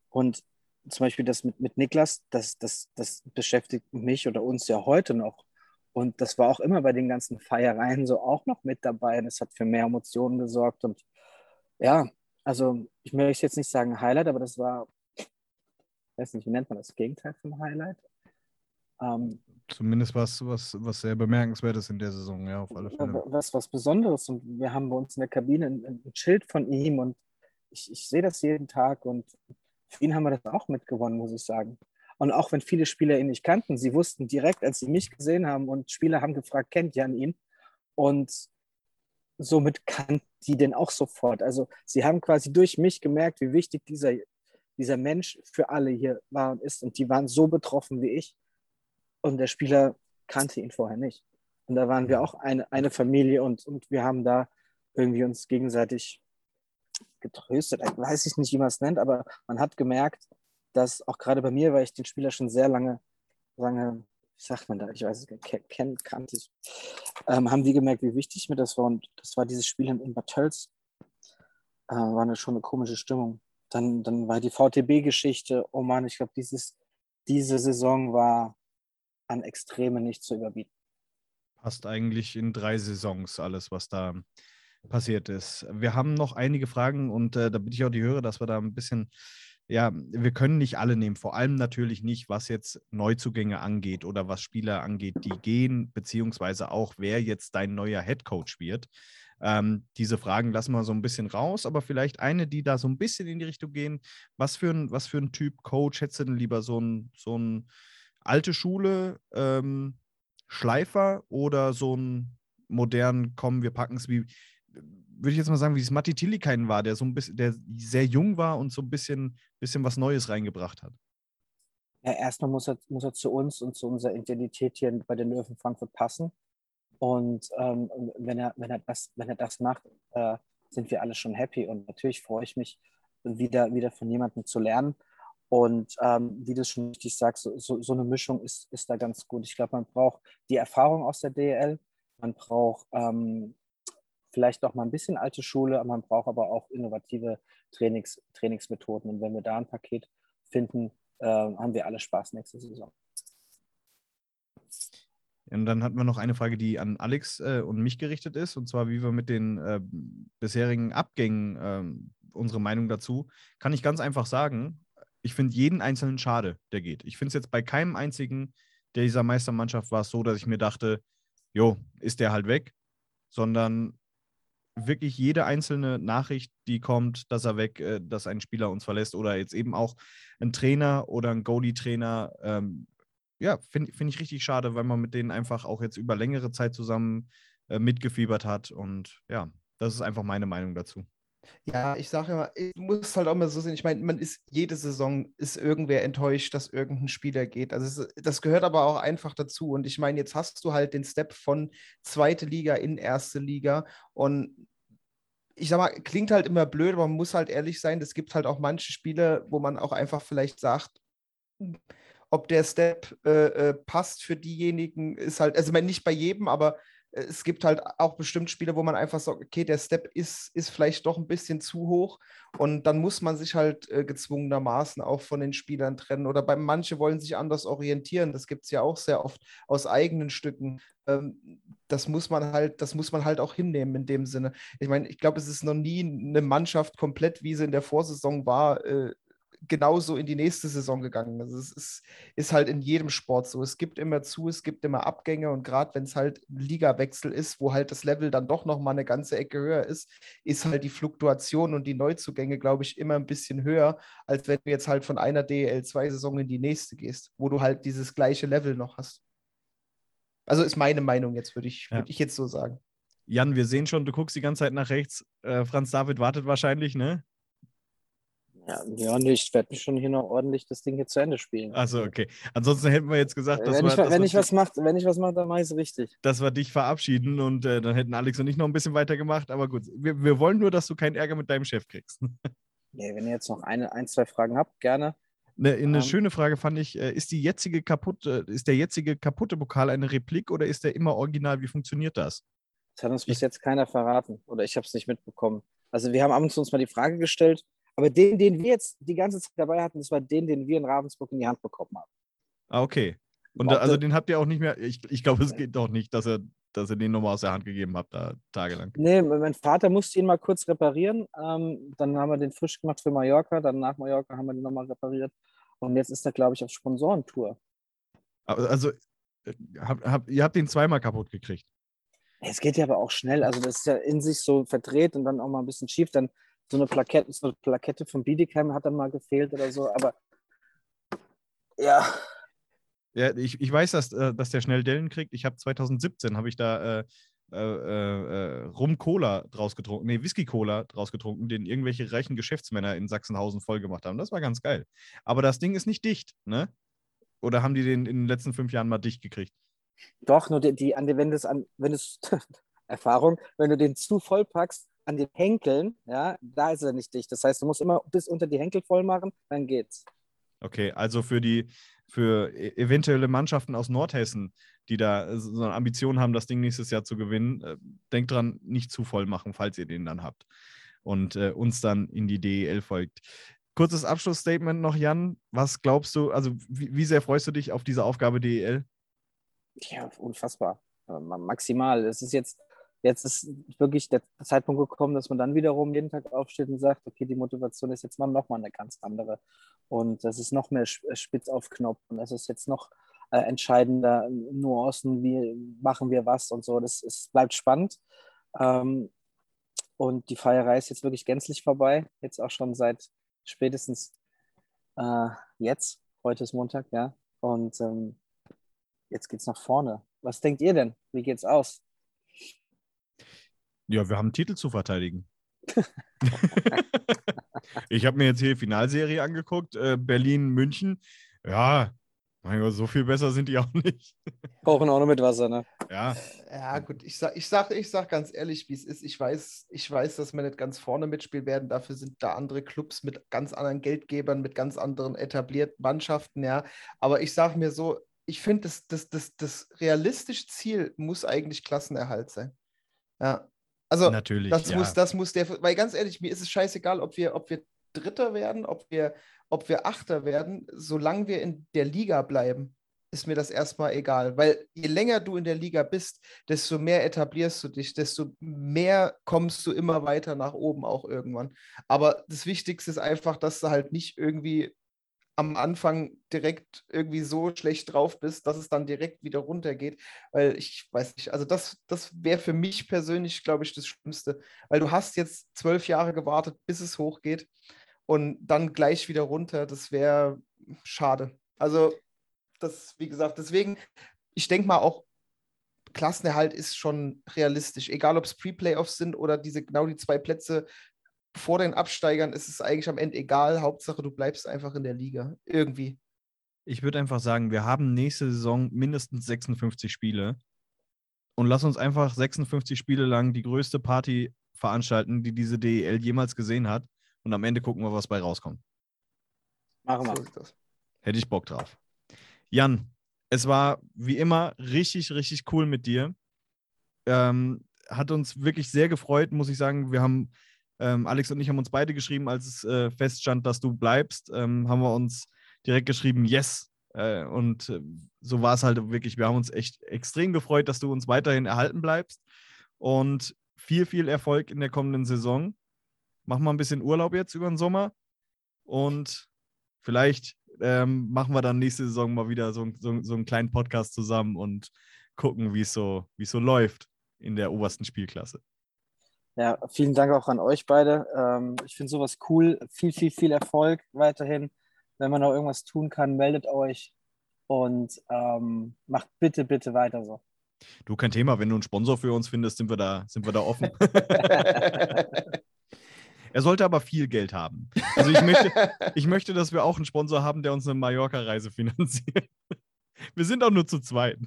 Und zum Beispiel das mit, mit Niklas, das, das, das beschäftigt mich oder uns ja heute noch. Und das war auch immer bei den ganzen Feiereien so auch noch mit dabei. Und es hat für mehr Emotionen gesorgt. Und ja, also ich möchte jetzt nicht sagen Highlight, aber das war, ich weiß nicht, wie nennt man das Gegenteil vom Highlight? Ähm, Zumindest was, was, was sehr bemerkenswertes in der Saison, ja, auf alle Fälle. Was, was Besonderes. Und wir haben bei uns in der Kabine ein, ein Schild von ihm und ich, ich sehe das jeden Tag und für ihn haben wir das auch mitgewonnen, muss ich sagen. Und auch wenn viele Spieler ihn nicht kannten, sie wussten direkt, als sie mich gesehen haben und Spieler haben gefragt, kennt Jan ihn? Und somit kannten die den auch sofort. Also sie haben quasi durch mich gemerkt, wie wichtig dieser, dieser Mensch für alle hier war und ist. Und die waren so betroffen wie ich. Und der Spieler kannte ihn vorher nicht. Und da waren wir auch eine, eine Familie und, und wir haben da irgendwie uns gegenseitig getröstet. Ich weiß ich nicht, wie man es nennt, aber man hat gemerkt, dass auch gerade bei mir, weil ich den Spieler schon sehr lange, lange, wie sagt man da, ich weiß es gar nicht, kennt, kannte ich, ähm, haben die gemerkt, wie wichtig mir das war. Und das war dieses Spiel in, Bad Tölz. Äh, war eine, schon eine komische Stimmung. Dann, dann war die VTB-Geschichte, oh Mann, ich glaube, diese Saison war an Extreme nicht zu überbieten. Passt eigentlich in drei Saisons alles, was da passiert ist. Wir haben noch einige Fragen und äh, da bitte ich auch die Hörer, dass wir da ein bisschen ja, wir können nicht alle nehmen, vor allem natürlich nicht, was jetzt Neuzugänge angeht oder was Spieler angeht, die gehen, beziehungsweise auch, wer jetzt dein neuer Headcoach wird. Ähm, diese Fragen lassen wir so ein bisschen raus, aber vielleicht eine, die da so ein bisschen in die Richtung gehen. Was für ein, was für ein Typ Coach hättest du denn lieber? So ein, so ein alte Schule ähm, Schleifer oder so ein modernen, komm, wir packen es wie, würde ich jetzt mal sagen, wie es Matti Tillikainen war, der so ein bisschen, der sehr jung war und so ein bisschen, bisschen was Neues reingebracht hat. Ja, erstmal muss er, muss er zu uns und zu unserer Identität hier bei den Löwen Frankfurt passen. Und ähm, wenn, er, wenn, er das, wenn er das macht, äh, sind wir alle schon happy. Und natürlich freue ich mich, wieder, wieder von jemandem zu lernen. Und ähm, wie du schon richtig sagst, so, so, eine Mischung ist, ist da ganz gut. Ich glaube, man braucht die Erfahrung aus der DL, man braucht ähm, vielleicht noch mal ein bisschen alte Schule, man braucht aber auch innovative Trainings, Trainingsmethoden. Und wenn wir da ein Paket finden, äh, haben wir alle Spaß nächste Saison. Und dann hatten wir noch eine Frage, die an Alex äh, und mich gerichtet ist, und zwar, wie wir mit den äh, bisherigen Abgängen, äh, unsere Meinung dazu, kann ich ganz einfach sagen, ich finde jeden einzelnen schade, der geht. Ich finde es jetzt bei keinem einzigen dieser Meistermannschaft war es so, dass ich mir dachte, jo, ist der halt weg, sondern wirklich jede einzelne Nachricht, die kommt, dass er weg, äh, dass ein Spieler uns verlässt oder jetzt eben auch ein Trainer oder ein Goalie-Trainer, ähm, ja, finde find ich richtig schade, weil man mit denen einfach auch jetzt über längere Zeit zusammen äh, mitgefiebert hat und ja, das ist einfach meine Meinung dazu. Ja, ich sage immer, du musst halt auch mal so sehen. Ich meine, man ist jede Saison ist irgendwer enttäuscht, dass irgendein Spieler geht. Also es, das gehört aber auch einfach dazu. Und ich meine, jetzt hast du halt den Step von zweite Liga in erste Liga und ich sag mal, klingt halt immer blöd, aber man muss halt ehrlich sein, es gibt halt auch manche Spiele, wo man auch einfach vielleicht sagt, ob der Step äh, äh, passt für diejenigen, ist halt, also nicht bei jedem, aber es gibt halt auch bestimmt Spiele, wo man einfach sagt, okay, der Step ist, ist vielleicht doch ein bisschen zu hoch und dann muss man sich halt äh, gezwungenermaßen auch von den Spielern trennen. Oder bei manche wollen sich anders orientieren. Das gibt es ja auch sehr oft aus eigenen Stücken. Ähm, das muss man halt, das muss man halt auch hinnehmen in dem Sinne. Ich meine, ich glaube, es ist noch nie eine Mannschaft komplett, wie sie in der Vorsaison war, äh, genauso in die nächste Saison gegangen. Also es ist, ist halt in jedem Sport so. Es gibt immer zu, es gibt immer Abgänge und gerade wenn es halt ein Ligawechsel ist, wo halt das Level dann doch nochmal eine ganze Ecke höher ist, ist halt die Fluktuation und die Neuzugänge, glaube ich, immer ein bisschen höher, als wenn du jetzt halt von einer DL2-Saison in die nächste gehst, wo du halt dieses gleiche Level noch hast. Also ist meine Meinung jetzt, würde ich, würd ich jetzt so sagen. Jan, wir sehen schon, du guckst die ganze Zeit nach rechts. Äh, Franz David wartet wahrscheinlich, ne? Ja, ja nee, ich werde mich schon hier noch ordentlich das Ding hier zu Ende spielen. Also okay. Ansonsten hätten wir jetzt gesagt, dass wenn, wir, ich, dass wenn, ich was macht, wenn ich was mache, dann mache ich es richtig. Dass wir dich verabschieden und äh, dann hätten Alex und ich noch ein bisschen weiter gemacht. Aber gut, wir, wir wollen nur, dass du keinen Ärger mit deinem Chef kriegst. Nee, wenn ihr jetzt noch eine, ein, zwei Fragen habt, gerne. Eine, eine ähm, schöne Frage fand ich, äh, ist die jetzige kaputte, ist der jetzige kaputte Pokal eine Replik oder ist der immer original? Wie funktioniert das? Das hat uns bis jetzt keiner verraten oder ich habe es nicht mitbekommen. Also wir haben abends uns mal die Frage gestellt, aber den, den wir jetzt die ganze Zeit dabei hatten, das war den, den wir in Ravensburg in die Hand bekommen haben. Ah, okay. Und da, also den habt ihr auch nicht mehr, ich, ich glaube, es geht doch nicht, dass er, dass ihr den nochmal aus der Hand gegeben habt, da tagelang. Nee, mein Vater musste ihn mal kurz reparieren. Ähm, dann haben wir den frisch gemacht für Mallorca. Dann nach Mallorca haben wir den nochmal repariert. Und jetzt ist er, glaube ich, auf Sponsorentour. Also, äh, hab, hab, ihr habt ihn zweimal kaputt gekriegt. Es geht ja aber auch schnell. Also, das ist ja in sich so verdreht und dann auch mal ein bisschen schief. Dann so eine Plakette, so eine Plakette von Bietigheim hat dann mal gefehlt oder so, aber ja. Ja, ich, ich weiß, dass, äh, dass der schnell Dellen kriegt. Ich habe 2017 habe ich da äh, äh, äh, Rum-Cola draus getrunken, nee, Whisky-Cola draus getrunken, den irgendwelche reichen Geschäftsmänner in Sachsenhausen vollgemacht haben. Das war ganz geil. Aber das Ding ist nicht dicht, ne? Oder haben die den in den letzten fünf Jahren mal dicht gekriegt? Doch, nur die, die wenn das an, wenn es Erfahrung, wenn du den zu voll packst, an den Henkeln, ja, da ist er nicht dicht. Das heißt, du musst immer bis unter die Henkel voll machen, dann geht's. Okay, also für die für e-, eventuelle Mannschaften aus Nordhessen, die da so eine Ambition haben, das Ding nächstes Jahr zu gewinnen, äh, denkt dran, nicht zu voll machen, falls ihr den dann habt und äh, uns dann in die DEL folgt. Kurzes Abschlussstatement noch, Jan. Was glaubst du, also wie, wie sehr freust du dich auf diese Aufgabe DEL? Ja, unfassbar. Maximal. Es ist jetzt jetzt ist wirklich der Zeitpunkt gekommen, dass man dann wiederum jeden Tag aufsteht und sagt, okay, die Motivation ist jetzt mal nochmal eine ganz andere. Und das ist noch mehr äh, spitz auf Knopf und das ist jetzt noch äh, entscheidender Nuancen, wie machen wir was und so. Das ist, bleibt spannend. Ähm, und die Feierei ist jetzt wirklich gänzlich vorbei. Jetzt auch schon seit spätestens äh, jetzt. Heute ist Montag, ja. Und ähm, jetzt geht's nach vorne. Was denkt ihr denn? Wie geht's aus? Ja, wir haben einen Titel zu verteidigen. ich habe mir jetzt hier die Finalserie angeguckt, äh, Berlin, München. Ja, mein Gott, so viel besser sind die auch nicht. Brauchen auch noch mit Wasser, ne? Ja. Ja, gut, ich sag, ich sag, ich sag ganz ehrlich, wie es ist. Ich weiß, ich weiß, dass wir nicht ganz vorne mitspielen werden. Dafür sind da andere Clubs mit ganz anderen Geldgebern, mit ganz anderen etablierten Mannschaften, ja. Aber ich sage mir so, ich finde, das, das, das, das realistische Ziel muss eigentlich Klassenerhalt sein. Ja, also Natürlich, das ja. muss, das muss der, weil ganz ehrlich, mir ist es scheißegal, ob wir, ob wir Dritter werden, ob wir, ob wir Achter werden, solange wir in der Liga bleiben, ist mir das erstmal egal. Weil je länger du in der Liga bist, desto mehr etablierst du dich, desto mehr kommst du immer weiter nach oben auch irgendwann. Aber das Wichtigste ist einfach, dass du halt nicht irgendwie am Anfang direkt irgendwie so schlecht drauf bist, dass es dann direkt wieder runtergeht. Weil ich weiß nicht, also das, das wäre für mich persönlich, glaube ich, das Schlimmste. Weil du hast jetzt zwölf Jahre gewartet, bis es hochgeht und dann gleich wieder runter. Das wäre schade. Also, das, wie gesagt, deswegen, ich denke mal auch, Klassenerhalt ist schon realistisch. Egal, ob es Pre-Playoffs sind oder diese genau die zwei Plätze vor den Absteigern, ist es eigentlich am Ende egal. Hauptsache, du bleibst einfach in der Liga. Irgendwie. Ich würde einfach sagen, wir haben nächste Saison mindestens 56 Spiele. Und lass uns einfach 56 Spiele lang die größte Party veranstalten, die diese DEL jemals gesehen hat. Und am Ende gucken wir, was bei rauskommt. Machen So wir. ist das. Hätte ich Bock drauf. Jan, es war wie immer richtig, richtig cool mit dir. Ähm, hat uns wirklich sehr gefreut, muss ich sagen. Wir haben, ähm, Alex und ich haben uns beide geschrieben, als es äh, feststand, dass du bleibst, ähm, haben wir uns direkt geschrieben, yes. Äh, und äh, so war es halt wirklich. Wir haben uns echt extrem gefreut, dass du uns weiterhin erhalten bleibst. Und viel, viel Erfolg in der kommenden Saison. Mach mal ein bisschen Urlaub jetzt über den Sommer. Und vielleicht ähm, machen wir dann nächste Saison mal wieder so, so, so einen kleinen Podcast zusammen und gucken, wie so, wie es so läuft in der obersten Spielklasse. Ja, vielen Dank auch an euch beide. Ähm, ich finde sowas cool. Viel, viel, viel Erfolg weiterhin. Wenn man noch irgendwas tun kann, meldet euch und ähm, macht bitte, bitte weiter so. Du, kein Thema, wenn du einen Sponsor für uns findest, sind wir da, sind wir da offen. er sollte aber viel Geld haben. Also ich möchte, ich möchte, dass wir auch einen Sponsor haben, der uns eine Mallorca-Reise finanziert. Wir sind auch nur zu zweit.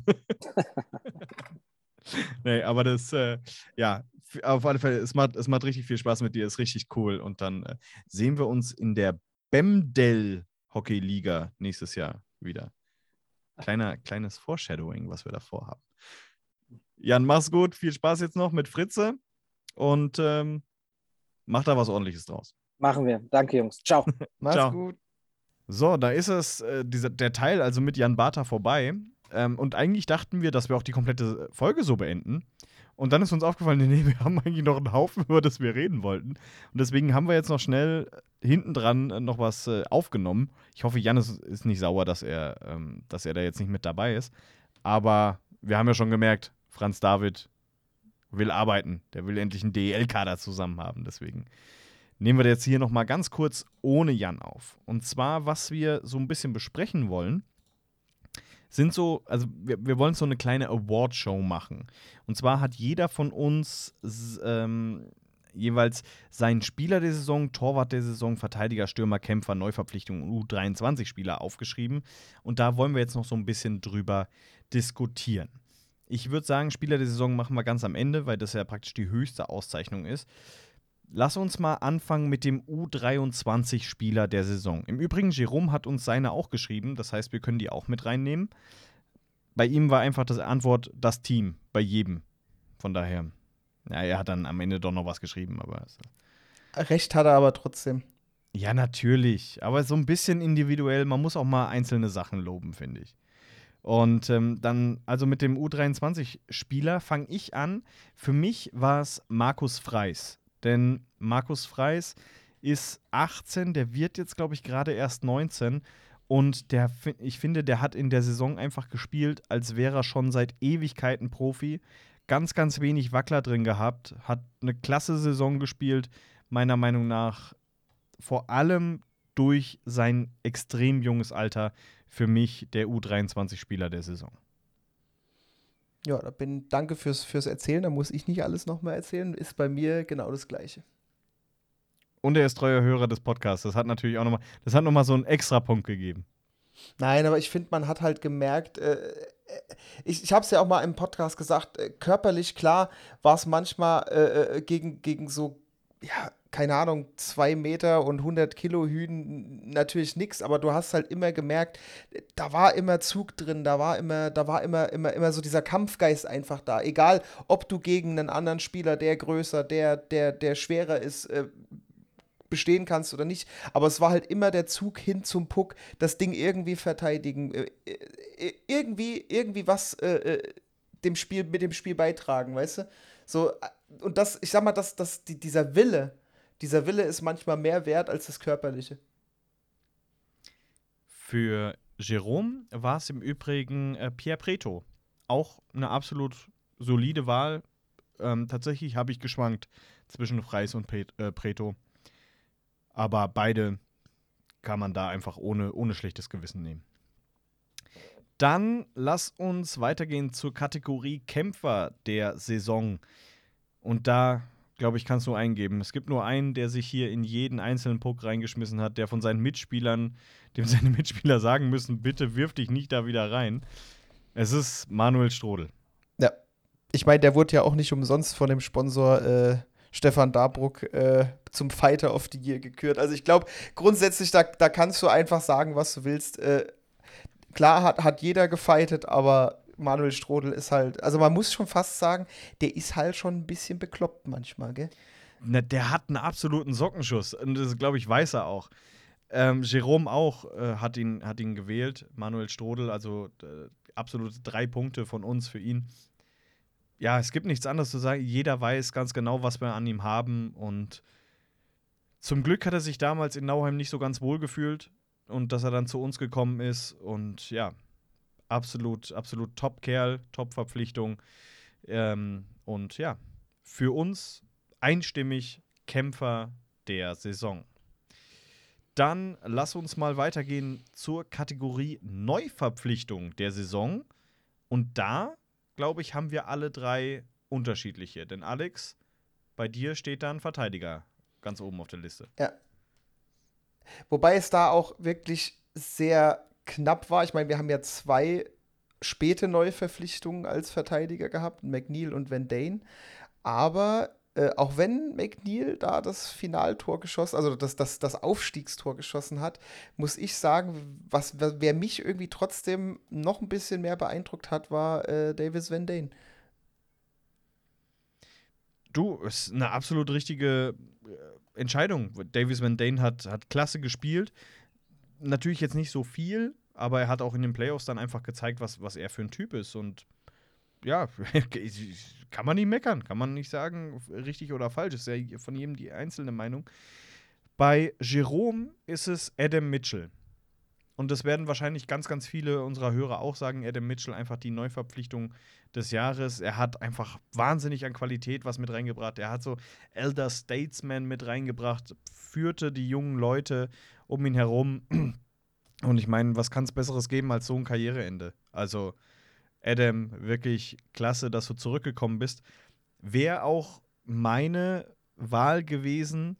nee, aber das, äh, ja, auf alle Fälle, es macht, es macht richtig viel Spaß mit dir, ist richtig cool. Und dann äh, sehen wir uns in der Bemdel Hockey Liga nächstes Jahr wieder. Kleiner, kleines Foreshadowing, was wir da vorhaben. Jan, mach's gut, viel Spaß jetzt noch mit Fritze und ähm, mach da was ordentliches draus. Machen wir. Danke, Jungs. Ciao. Mach's Ciao. gut. So, da ist es, äh, dieser, der Teil also mit Jan Bartha vorbei. Ähm, und eigentlich dachten wir, dass wir auch die komplette Folge so beenden. Und dann ist uns aufgefallen, nee, wir haben eigentlich noch einen Haufen, über das wir reden wollten. Und deswegen haben wir jetzt noch schnell hinten dran äh, noch was äh, aufgenommen. Ich hoffe, Jan ist, ist nicht sauer, dass er, ähm, dass er da jetzt nicht mit dabei ist. Aber wir haben ja schon gemerkt, Franz David will arbeiten. Der will endlich einen DEL-Kader zusammen haben. Deswegen nehmen wir jetzt hier noch mal ganz kurz ohne Jan auf. Und zwar, was wir so ein bisschen besprechen wollen, sind so, also wir, wir wollen so eine kleine Award-Show machen. Und zwar hat jeder von uns ähm, jeweils seinen Spieler der Saison, Torwart der Saison, Verteidiger, Stürmer, Kämpfer, Neuverpflichtung und U23-Spieler aufgeschrieben. Und da wollen wir jetzt noch so ein bisschen drüber diskutieren. Ich würde sagen, Spieler der Saison machen wir ganz am Ende, weil das ja praktisch die höchste Auszeichnung ist. Lass uns mal anfangen mit dem U23-Spieler der Saison. Im Übrigen, Jerome hat uns seine auch geschrieben, das heißt, wir können die auch mit reinnehmen. Bei ihm war einfach das Antwort das Team, bei jedem. Von daher, ja, er hat dann am Ende doch noch was geschrieben, aber. Recht hat er aber trotzdem. Ja, natürlich, aber so ein bisschen individuell, man muss auch mal einzelne Sachen loben, finde ich. Und ähm, dann, also mit dem U23-Spieler fange ich an. Für mich war es Markus Freis. Denn Markus Freis ist 18, der wird jetzt, glaube ich, gerade erst 19. Und der, ich finde, der hat in der Saison einfach gespielt, als wäre er schon seit Ewigkeiten Profi. Ganz, ganz wenig Wackler drin gehabt, hat eine klasse Saison gespielt, meiner Meinung nach. Vor allem durch sein extrem junges Alter für mich der U23-Spieler der Saison. Ja, da bin danke fürs, fürs Erzählen. Da muss ich nicht alles nochmal erzählen. Ist bei mir genau das Gleiche. Und er ist treuer Hörer des Podcasts. Das hat natürlich auch nochmal, das hat nochmal so einen extra Punkt gegeben. Nein, aber ich finde, man hat halt gemerkt, äh, äh, ich, ich habe es ja auch mal im Podcast gesagt, äh, körperlich klar war es manchmal äh, äh, gegen, gegen so, ja, keine Ahnung, zwei Meter und 100 Kilo Hühn natürlich nichts, aber du hast halt immer gemerkt, da war immer Zug drin, da war immer, da war immer, immer, immer so dieser Kampfgeist einfach da. Egal, ob du gegen einen anderen Spieler, der größer, der, der, der schwerer ist, äh, bestehen kannst oder nicht. Aber es war halt immer der Zug hin zum Puck, das Ding irgendwie verteidigen, äh, äh, irgendwie, irgendwie was äh, äh, dem Spiel, mit dem Spiel beitragen, weißt du? So, und das, ich sag mal, dass, dass die, dieser Wille, dieser Wille ist manchmal mehr wert als das Körperliche. Für Jerome war es im Übrigen äh, Pierre Preto. Auch eine absolut solide Wahl. Ähm, tatsächlich habe ich geschwankt zwischen Freis und Pet äh, Preto. Aber beide kann man da einfach ohne, ohne schlechtes Gewissen nehmen. Dann lass uns weitergehen zur Kategorie Kämpfer der Saison. Und da, glaube ich, kannst du eingeben. Es gibt nur einen, der sich hier in jeden einzelnen Puck reingeschmissen hat, der von seinen Mitspielern, dem seine Mitspieler sagen müssen, bitte wirf dich nicht da wieder rein. Es ist Manuel Strodel. Ja. Ich meine, der wurde ja auch nicht umsonst von dem Sponsor äh, Stefan Dabruck äh, zum Fighter of the Year gekürt. Also ich glaube, grundsätzlich, da, da kannst du einfach sagen, was du willst. Äh, klar hat, hat jeder gefightet, aber Manuel Strodel ist halt, also man muss schon fast sagen, der ist halt schon ein bisschen bekloppt manchmal, gell? Na, der hat einen absoluten Sockenschuss. Und das, glaube ich, weiß er auch. Ähm, Jerome auch äh, hat, ihn, hat ihn gewählt. Manuel Strodel, also äh, absolute drei Punkte von uns für ihn. Ja, es gibt nichts anderes zu sagen. Jeder weiß ganz genau, was wir an ihm haben. Und zum Glück hat er sich damals in Nauheim nicht so ganz wohl gefühlt und dass er dann zu uns gekommen ist. Und ja, absolut, absolut Top-Kerl, Top-Verpflichtung. Ähm, und ja, für uns einstimmig Kämpfer der Saison. Dann lass uns mal weitergehen zur Kategorie Neuverpflichtung der Saison. Und da, glaube ich, haben wir alle drei unterschiedliche. Denn Alex, bei dir steht da ein Verteidiger ganz oben auf der Liste. Ja. Wobei es da auch wirklich sehr knapp war. Ich meine, wir haben ja zwei späte Neuverpflichtungen als Verteidiger gehabt, McNeil und Van Dane. Aber äh, auch wenn McNeil da das Finaltor geschossen, also das, das, das Aufstiegstor geschossen hat, muss ich sagen, was, wer mich irgendwie trotzdem noch ein bisschen mehr beeindruckt hat, war äh, Davis Van Dane. Du, ist eine absolut richtige äh, Entscheidung. Davis Van Dane hat, hat klasse gespielt. Natürlich jetzt nicht so viel, aber er hat auch in den Playoffs dann einfach gezeigt, was, was er für ein Typ ist. Und ja, kann man nicht meckern, kann man nicht sagen, richtig oder falsch. Ist ja von jedem die einzelne Meinung. Bei Jerome ist es Adam Mitchell. Und das werden wahrscheinlich ganz, ganz viele unserer Hörer auch sagen. Adam Mitchell einfach die Neuverpflichtung des Jahres. Er hat einfach wahnsinnig an Qualität was mit reingebracht. Er hat so Elder Statesman mit reingebracht, führte die jungen Leute um ihn herum. Und ich meine, was kann es Besseres geben als so ein Karriereende? Also, Adam, wirklich klasse, dass du zurückgekommen bist. Wäre auch meine Wahl gewesen,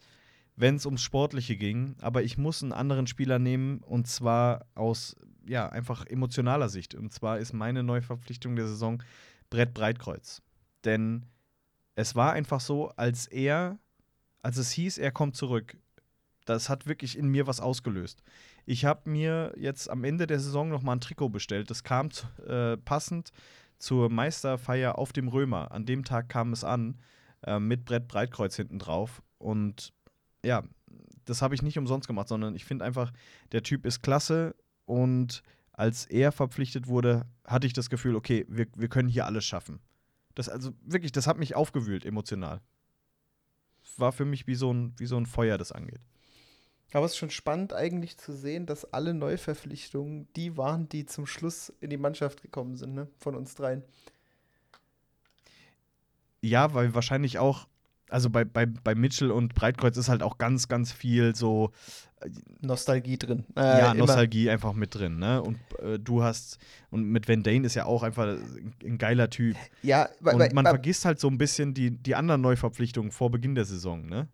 wenn es ums Sportliche ging. Aber ich muss einen anderen Spieler nehmen und zwar aus, ja, einfach emotionaler Sicht. Und zwar ist meine Neuverpflichtung der Saison Brett Breitkreuz. Denn es war einfach so, als er, als es hieß, er kommt zurück, das hat wirklich in mir was ausgelöst. Ich habe mir jetzt am Ende der Saison noch mal ein Trikot bestellt. Das kam äh, passend zur Meisterfeier auf dem Römer. An dem Tag kam es an äh, mit Brett Breitkreuz hinten drauf. Und ja, das habe ich nicht umsonst gemacht, sondern ich finde einfach, der Typ ist klasse und als er verpflichtet wurde, hatte ich das Gefühl, okay, wir, wir können hier alles schaffen. Das also wirklich, das hat mich aufgewühlt emotional. War für mich wie so ein, wie so ein Feuer, das angeht. Aber es ist schon spannend eigentlich zu sehen, dass alle Neuverpflichtungen die waren, die zum Schluss in die Mannschaft gekommen sind, ne? von uns dreien. Ja, weil wahrscheinlich auch, also bei, bei, bei Mitchell und Breitkreuz ist halt auch ganz, ganz viel so äh, Nostalgie drin. Äh, ja, Nostalgie immer. einfach mit drin, ne? Und äh, du hast, und mit Van Dane ist ja auch einfach ein geiler Typ. Ja, und man vergisst halt so ein bisschen die, die anderen Neuverpflichtungen vor Beginn der Saison, ne?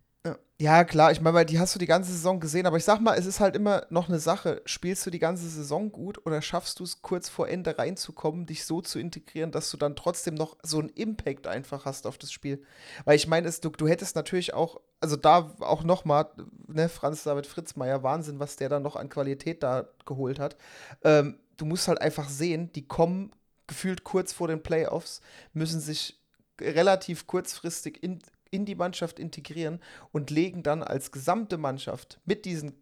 Ja, klar, ich meine, die hast du die ganze Saison gesehen, aber ich sag mal, es ist halt immer noch eine Sache. Spielst du die ganze Saison gut oder schaffst du es kurz vor Ende reinzukommen, dich so zu integrieren, dass du dann trotzdem noch so einen Impact einfach hast auf das Spiel? Weil ich meine, du, du hättest natürlich auch, also da auch nochmal, ne, Franz David Fritzmeier, Wahnsinn, was der dann noch an Qualität da geholt hat. Ähm, du musst halt einfach sehen, die kommen gefühlt kurz vor den Playoffs, müssen sich relativ kurzfristig in, in die Mannschaft integrieren und legen dann als gesamte Mannschaft mit diesen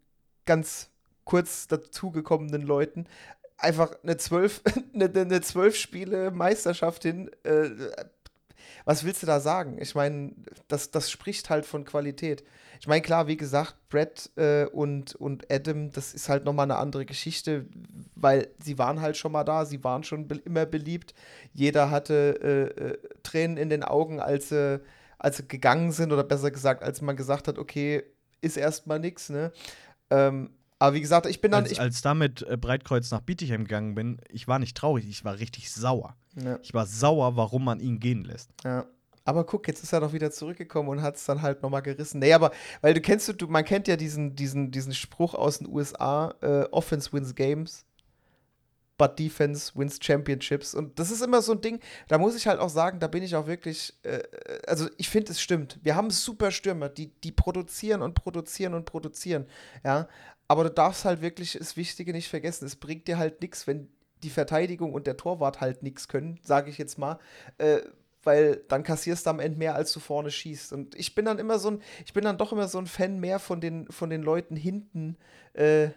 ganz kurz dazugekommenen Leuten einfach eine zwölf, eine, eine zwölf Spiele Meisterschaft hin. Äh, was willst du da sagen? Ich meine, das, das spricht halt von Qualität. Ich meine, klar, wie gesagt, Brett äh, und, und Adam, das ist halt nochmal eine andere Geschichte, weil sie waren halt schon mal da, sie waren schon be immer beliebt. Jeder hatte äh, äh, Tränen in den Augen, als sie, als sie gegangen sind, oder besser gesagt, als man gesagt hat, okay, ist erstmal nichts, ne? Ähm, aber wie gesagt, ich bin dann. Als, ich, als damit äh, Breitkreuz nach Bietigheim gegangen bin, ich war nicht traurig, ich war richtig sauer. ja. Ich war sauer, warum man ihn gehen lässt. Ja. Aber guck, jetzt ist er doch wieder zurückgekommen und hat es dann halt nochmal gerissen. Nee, aber, weil du kennst, du, man kennt ja diesen, diesen, diesen Spruch aus den USA, äh, Offense wins Games, but Defense wins Championships. Und das ist immer so ein Ding, da muss ich halt auch sagen, da bin ich auch wirklich, äh, also ich finde, es stimmt. Wir haben super Stürmer, die, die produzieren und produzieren und produzieren, ja. Aber du darfst halt wirklich das Wichtige nicht vergessen. Es bringt dir halt nichts, wenn die Verteidigung und der Torwart halt nichts können, sage ich jetzt mal. Äh, weil dann kassierst du am Ende mehr, als du vorne schießt. Und ich bin dann immer so ein, ich bin dann doch immer so ein Fan mehr von den, von den Leuten hinten äh,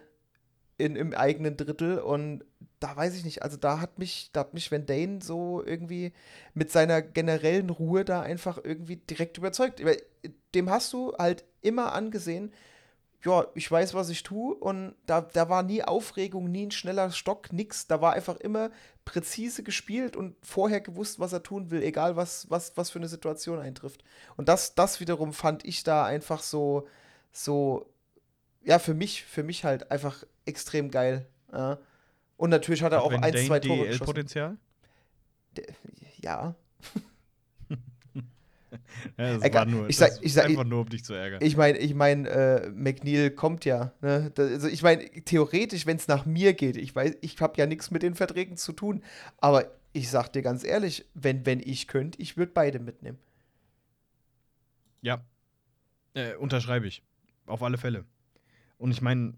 in, im eigenen Drittel. Und da weiß ich nicht, also da hat mich, da hat mich Van Dane so irgendwie mit seiner generellen Ruhe da einfach irgendwie direkt überzeugt. Dem hast du halt immer angesehen, ja, ich weiß, was ich tue und da, da war nie Aufregung, nie ein schneller Stock, nix. Da war einfach immer präzise gespielt und vorher gewusst, was er tun will, egal was, was, was für eine Situation eintrifft. Und das, das wiederum fand ich da einfach so, so, ja, für mich, für mich halt einfach extrem geil. Ja. Und natürlich hat er auch Van ein, Dane zwei Tore geschossen. DL-Potenzial? Der- Ja, Ja, das Egal, nur, ich sag- das ich sag- einfach nur, um dich zu ärgern. Ich meine, ich meine, äh, McNeil kommt ja. Ne? Da, also ich meine, theoretisch, wenn es nach mir geht, ich weiß, ich habe ja nichts mit den Verträgen zu tun, aber ich sag dir ganz ehrlich, wenn, wenn ich könnte, ich würde beide mitnehmen. Ja. Äh, unterschreibe ich. Auf alle Fälle. Und ich meine,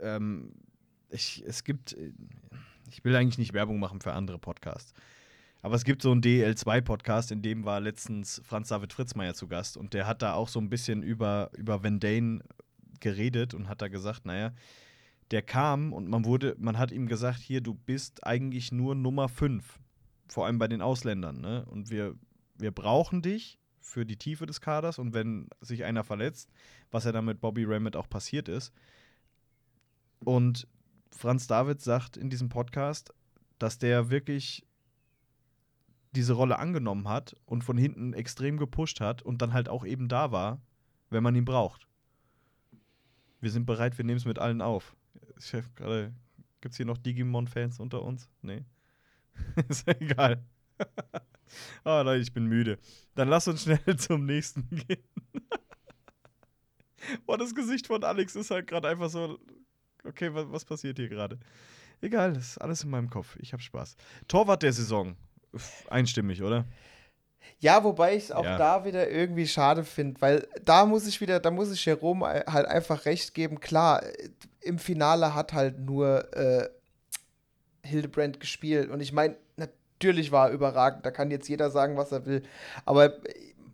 ähm, ich, es gibt, äh, ich will eigentlich nicht Werbung machen für andere Podcasts. Aber es gibt so einen DL2-Podcast, in dem war letztens Franz David Fritzmeier zu Gast und der hat da auch so ein bisschen über, über Van Dane geredet und hat da gesagt, naja, der kam und man wurde, man hat ihm gesagt, hier, du bist eigentlich nur Nummer 5. Vor allem bei den Ausländern, ne? Und wir, wir brauchen dich für die Tiefe des Kaders und wenn sich einer verletzt, was ja dann mit Bobby Ramett auch passiert ist. Und Franz David sagt in diesem Podcast, dass der wirklich diese Rolle angenommen hat und von hinten extrem gepusht hat und dann halt auch eben da war, wenn man ihn braucht. Wir sind bereit, wir nehmen es mit allen auf. Ich hab gerade, gibt es hier noch Digimon-Fans unter uns? Nee. Ist ja egal. Ah, nein, ich bin müde. Dann lass uns schnell zum nächsten gehen. Boah, das Gesicht von Alex ist halt gerade einfach so. Okay, was, was passiert hier gerade? Egal, das ist alles in meinem Kopf. Ich hab Spaß. Torwart der Saison. Einstimmig, oder? Ja, wobei ich es auch Ja. da wieder irgendwie schade finde, weil da muss ich wieder, da muss ich Jerome halt einfach recht geben. Klar, äh, im Finale hat halt nur äh, Hildebrand gespielt und ich meine, natürlich war er überragend, da kann jetzt jeder sagen, was er will, aber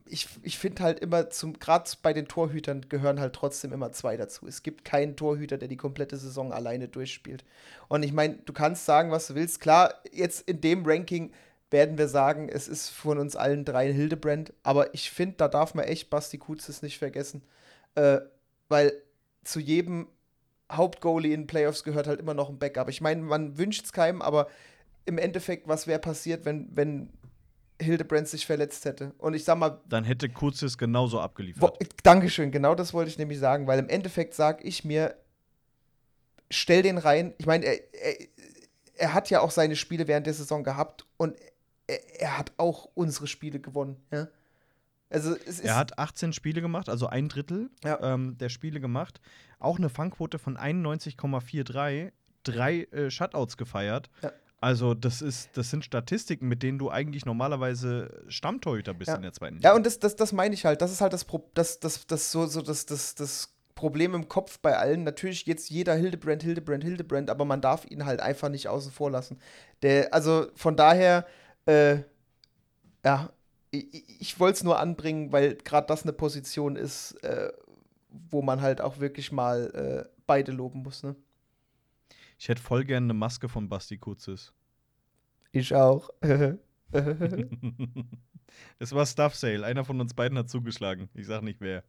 ich, ich finde halt immer, zum gerade bei den Torhütern gehören halt trotzdem immer zwei dazu. Es gibt keinen Torhüter, der die komplette Saison alleine durchspielt. Und ich meine, du kannst sagen, was du willst. Klar, jetzt in dem Ranking werden wir sagen, es ist von uns allen dreien Hildebrand, aber ich finde, da darf man echt Basti Kuzis nicht vergessen. Äh, weil zu jedem Hauptgoalie in Playoffs gehört halt immer noch ein Backup. Ich meine, man wünscht es keinem, aber im Endeffekt, was wäre passiert, wenn, wenn Hildebrand sich verletzt hätte? Und ich sag mal, Dann hätte Kuzis genauso wo, abgeliefert. Dankeschön, genau das wollte ich nämlich sagen, weil im Endeffekt sage ich mir, stell den rein. Ich meine, er, er, er hat ja auch seine Spiele während der Saison gehabt und er, er hat auch unsere Spiele gewonnen. Ja? Also Er hat 18 Spiele gemacht, also ein Drittel Ja. ähm, der Spiele gemacht. Auch eine Fangquote von 91,43, drei äh, Shutouts gefeiert. Ja. Also, das, ist, das sind Statistiken, mit denen du eigentlich normalerweise Stammtorhüter bist Ja. in der zweiten Ja, und das, das, das meine ich halt. Das ist halt das, Pro das, das, das, so, so das, das, das Problem im Kopf bei allen. Natürlich jetzt jeder Hildebrand, Hildebrand, Hildebrand, aber man darf ihn halt einfach nicht außen vor lassen. Der, also von daher, äh, ja, ich, ich wollte es nur anbringen, weil gerade das eine Position ist, äh, wo man halt auch wirklich mal äh, beide loben muss. Ne? Ich hätte voll gerne eine Maske von Basti Kuzis. Ich auch. Es war Stuff Sale. Einer von uns beiden hat zugeschlagen. Ich sag nicht wer.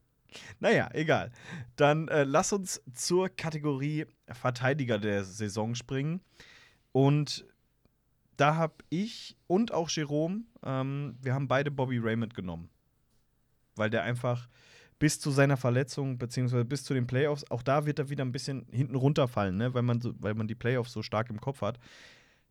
Naja, egal. Dann äh, lass uns zur Kategorie Verteidiger der Saison springen. Und da habe ich und auch Jerome, ähm, wir haben beide Bobby Raymond genommen. Weil der einfach bis zu seiner Verletzung, beziehungsweise bis zu den Playoffs, auch da wird er wieder ein bisschen hinten runterfallen, ne? weil, man so, weil man die Playoffs so stark im Kopf hat.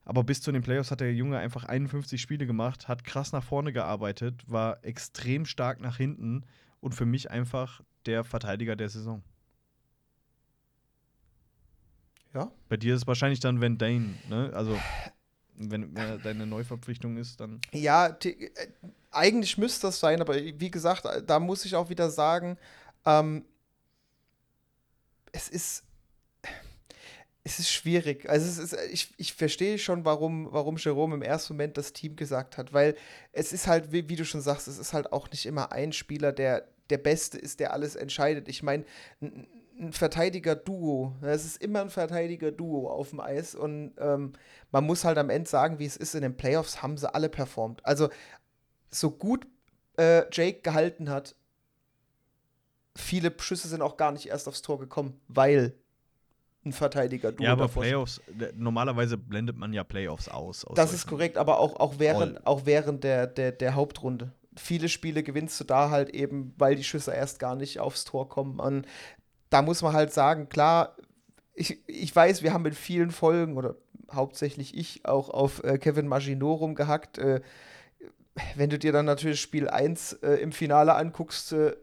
Aber bis zu den Playoffs hat der Junge einfach 51 Spiele gemacht, hat krass nach vorne gearbeitet, war extrem stark nach hinten und für mich einfach der Verteidiger der Saison. Ja. Bei dir ist es wahrscheinlich dann Van Dane, ne? Also, wenn er deine Neuverpflichtung ist, dann. Ja, äh, eigentlich müsste das sein, aber wie gesagt, da muss ich auch wieder sagen, ähm, es ist. Es ist schwierig. Also es ist, ich, ich verstehe schon, warum, warum Jerome im ersten Moment das Team gesagt hat, weil es ist halt, wie, wie du schon sagst, es ist halt auch nicht immer ein Spieler, der der Beste ist, der alles entscheidet. Ich meine, ein, Verteidiger-Duo, ne, es ist immer ein Verteidiger-Duo auf dem Eis und ähm, man muss halt am Ende sagen, wie es ist, in den Playoffs haben sie alle performt. Also so gut äh, Jake gehalten hat, viele Schüsse sind auch gar nicht erst aufs Tor gekommen, weil ein Verteidiger du Ja, aber Playoffs, normalerweise blendet man ja Playoffs aus. aus das ist korrekt, aber auch, auch während, auch während der, der, der Hauptrunde. Viele Spiele gewinnst du da halt eben, weil die Schüsse erst gar nicht aufs Tor kommen. Und da muss man halt sagen, klar, ich, ich weiß, wir haben in vielen Folgen oder hauptsächlich ich auch auf äh, Kevin Maginot rumgehackt. Äh, wenn du dir dann natürlich Spiel 1 äh, im Finale anguckst, äh,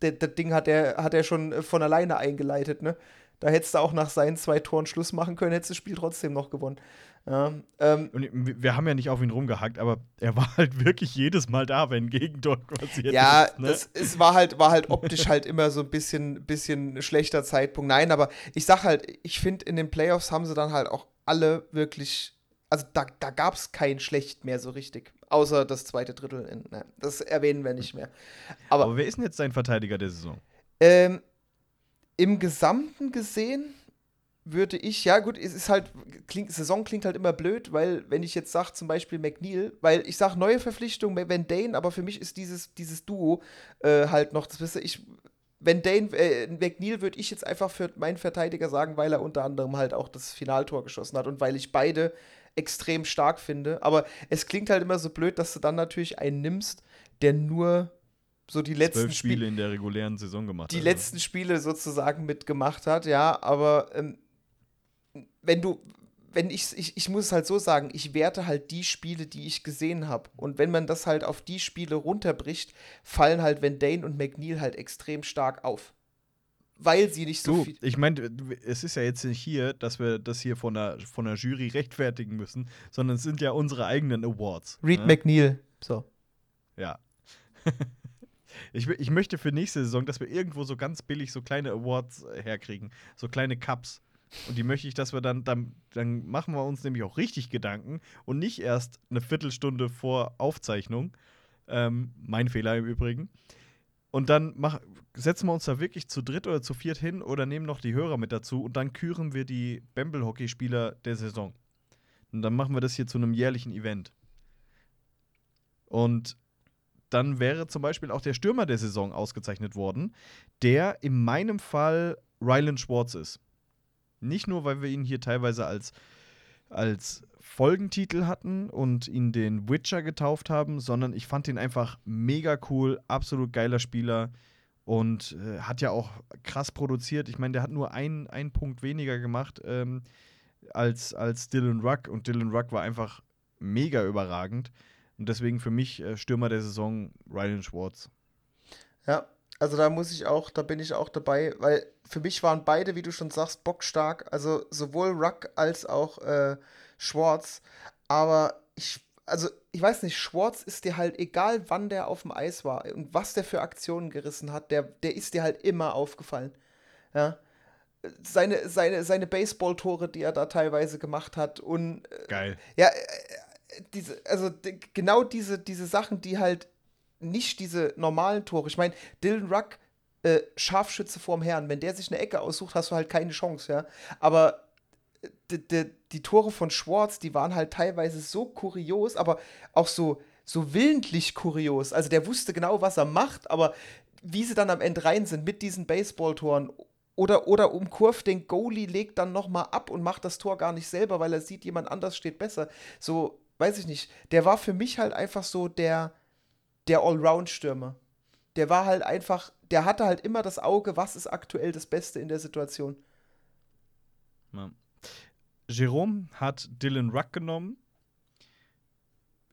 das Ding hat er, hat er schon äh, von alleine eingeleitet, ne? Da hättest du auch nach seinen zwei Toren Schluss machen können, hättest du das Spiel trotzdem noch gewonnen. Ja, ähm, und wir haben ja nicht auf ihn rumgehackt, aber er war halt wirklich jedes Mal da, wenn Gegentor passiert ja, ist. Ja, ne? es war halt, war halt optisch halt immer so ein bisschen, bisschen schlechter Zeitpunkt. Nein, aber ich sag halt, ich finde, in den Playoffs haben sie dann halt auch alle wirklich, also da, da gab es kein Schlecht mehr so richtig. Außer das zweite Drittel. In, ne, das erwähnen wir nicht mehr. Aber, aber wer ist denn jetzt dein Verteidiger der Saison? Ähm, im Gesamten gesehen würde ich, ja gut, es ist halt, klingt, Saison klingt halt immer blöd, weil wenn ich jetzt sage, zum Beispiel McNeil, weil ich sage neue Verpflichtung, Van Dane, aber für mich ist dieses, dieses Duo äh, halt noch, das wisst ihr, ich, Van Dane, äh, McNeil würde ich jetzt einfach für meinen Verteidiger sagen, weil er unter anderem halt auch das Finaltor geschossen hat und weil ich beide extrem stark finde, aber es klingt halt immer so blöd, dass du dann natürlich einen nimmst, der nur so die letzten Zwölf Spiele in der regulären Saison gemacht Die also. letzten Spiele sozusagen mitgemacht hat, ja, aber ähm, wenn du, wenn ich, ich, ich muss es halt so sagen, ich werte halt die Spiele, die ich gesehen habe. Und wenn man das halt auf die Spiele runterbricht, fallen halt Van Dane und McNeil halt extrem stark auf. Weil sie nicht so du, viel. Ich meine, es ist ja jetzt nicht hier, dass wir das hier von der, von der Jury rechtfertigen müssen, sondern es sind ja unsere eigenen Awards. Reed ne? McNeil. So. Ja. Ich, ich möchte für nächste Saison, dass wir irgendwo so ganz billig so kleine Awards äh, herkriegen. So kleine Cups. Und die möchte ich, dass wir dann, dann, dann machen wir uns nämlich auch richtig Gedanken und nicht erst eine Viertelstunde vor Aufzeichnung. Ähm, mein Fehler im Übrigen. Und dann mach, setzen wir uns da wirklich zu dritt oder zu viert hin oder nehmen noch die Hörer mit dazu und dann küren wir die Bamble-Hockey-Spieler der Saison. Und dann machen wir das hier zu einem jährlichen Event. Und dann wäre zum Beispiel auch der Stürmer der Saison ausgezeichnet worden, der in meinem Fall Ryland Schwartz ist. Nicht nur, weil wir ihn hier teilweise als, als Folgentitel hatten und ihn den Witcher getauft haben, sondern ich fand ihn einfach mega cool, absolut geiler Spieler und äh, hat ja auch krass produziert. Ich meine, der hat nur einen, Punkt weniger gemacht ähm, als, als Dylan Ruck und Dylan Ruck war einfach mega überragend. Und deswegen für mich äh, Stürmer der Saison Ryan Schwartz. Ja, also da muss ich auch, da bin ich auch dabei, weil für mich waren beide, wie du schon sagst, bockstark. Also sowohl Ruck als auch äh, Schwartz. Aber ich, also ich weiß nicht, Schwartz ist dir halt, egal wann der auf dem Eis war und was der für Aktionen gerissen hat, der, der ist dir halt immer aufgefallen. Ja. Seine, seine, seine Baseball-Tore, die er da teilweise gemacht hat. Und, äh, Geil. Ja, diese, also genau diese, diese Sachen, die halt nicht diese normalen Tore. Ich meine, Dylan Ruck, äh, Scharfschütze vorm Herrn, wenn der sich eine Ecke aussucht, hast du halt keine Chance, ja. Aber die, die, die Tore von Schwartz, die waren halt teilweise so kurios, aber auch so, so willentlich kurios. Also der wusste genau, was er macht, aber wie sie dann am Ende rein sind mit diesen Baseballtoren oder, oder umkurvt den Goalie, legt dann nochmal ab und macht das Tor gar nicht selber, weil er sieht, jemand anders steht besser. So, weiß ich nicht. Der war für mich halt einfach so der, der Allround-Stürmer. Der war halt einfach, der hatte halt immer das Auge, was ist aktuell das Beste in der Situation. Ja. Jerome hat Dylan Ruck genommen.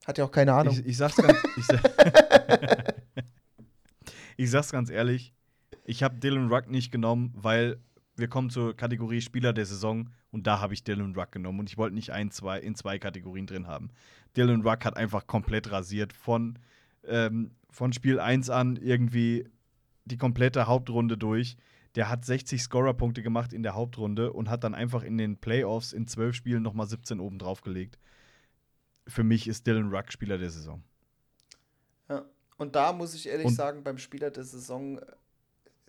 Hat ja auch keine Ahnung. Ich, ich sag's ganz, ich, sa- ich sag's ganz ehrlich, ich habe Dylan Ruck nicht genommen, weil wir kommen zur Kategorie Spieler der Saison und da habe ich Dylan Ruck genommen und ich wollte nicht ein, zwei in zwei Kategorien drin haben. Dylan Ruck hat einfach komplett rasiert von, ähm, von Spiel 1 an irgendwie die komplette Hauptrunde durch. Der hat 60 Scorerpunkte gemacht in der Hauptrunde und hat dann einfach in den Playoffs in 12 Spielen nochmal 17 oben drauf gelegt. Für mich ist Dylan Ruck Spieler der Saison. Ja. Und da muss ich ehrlich Und- sagen, beim Spieler der Saison äh,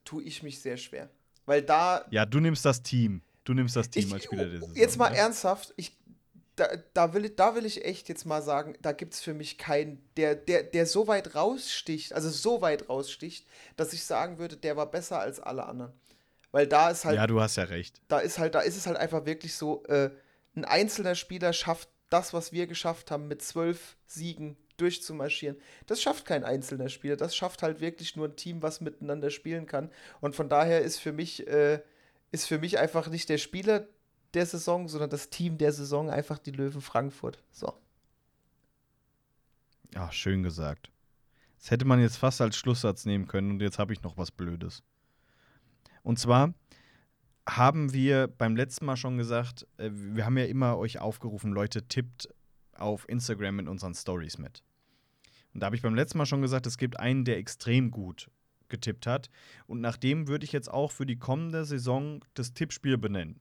tue ich mich sehr schwer. Weil da. Ja, du nimmst das Team. Du nimmst das Team ich, als Spieler der Saison. Jetzt mal ne? ernsthaft, ich, da, da, will, ich- da will ich echt jetzt mal sagen, da gibt es für mich keinen, der, der, der so weit raussticht, also so weit raussticht, dass ich sagen würde, der war besser als alle anderen. Weil da ist halt Ja, du hast ja recht. da ist halt, da ist es halt einfach wirklich so, äh, ein einzelner Spieler schafft das, was wir geschafft haben, mit zwölf Siegen durchzumarschieren. Das schafft kein einzelner Spieler. Das schafft halt wirklich nur ein Team, was miteinander spielen kann. Und von daher ist für mich, äh, ist für mich einfach nicht der Spieler der Saison, sondern das Team der Saison einfach die Löwen Frankfurt. So. Ja, schön gesagt. Das hätte man jetzt fast als Schlusssatz nehmen können und jetzt habe ich noch was Blödes. Und zwar haben wir beim letzten Mal schon gesagt, äh, wir haben ja immer euch aufgerufen, Leute, tippt auf Instagram in unseren Stories mit. Und da habe ich beim letzten Mal schon gesagt, es gibt einen, der extrem gut getippt hat. Und nach dem würde ich jetzt auch für die kommende Saison das Tippspiel benennen.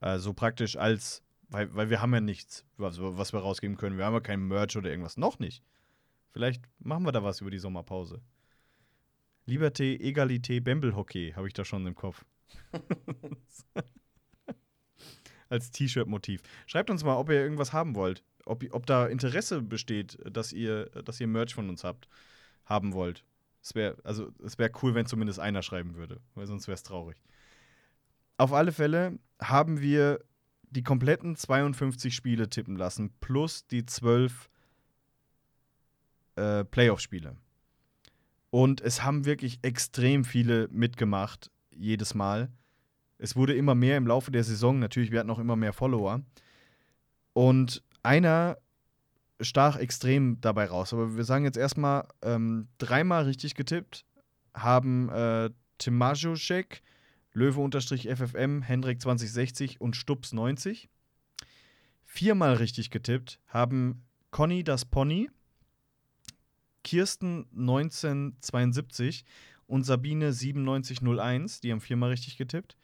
Also praktisch als, weil, weil wir haben ja nichts, was, was wir rausgeben können. Wir haben ja kein Merch oder irgendwas. Noch nicht. Vielleicht machen wir da was über die Sommerpause. Liberté, Egalité, Bembelhockey habe ich da schon im Kopf. Als T-Shirt-Motiv. Schreibt uns mal, ob ihr irgendwas haben wollt. Ob, ob da Interesse besteht, dass ihr, dass ihr Merch von uns habt, haben wollt. Es wäre also, wär cool, wenn zumindest einer schreiben würde, weil sonst wäre es traurig. Auf alle Fälle haben wir die kompletten 52 Spiele tippen lassen, plus die 12 äh, Playoff-Spiele. Und es haben wirklich extrem viele mitgemacht, jedes Mal. Es wurde immer mehr im Laufe der Saison. Natürlich, wir hatten auch immer mehr Follower. Und einer stach extrem dabei raus. Aber wir sagen jetzt erstmal, ähm, dreimal richtig getippt haben äh, Timajuszek, Löwe-FFM, Hendrik 2060 und Stups 90. Viermal richtig getippt haben Conny das Pony, Kirsten 1972 und Sabine 9701. Die haben viermal richtig getippt.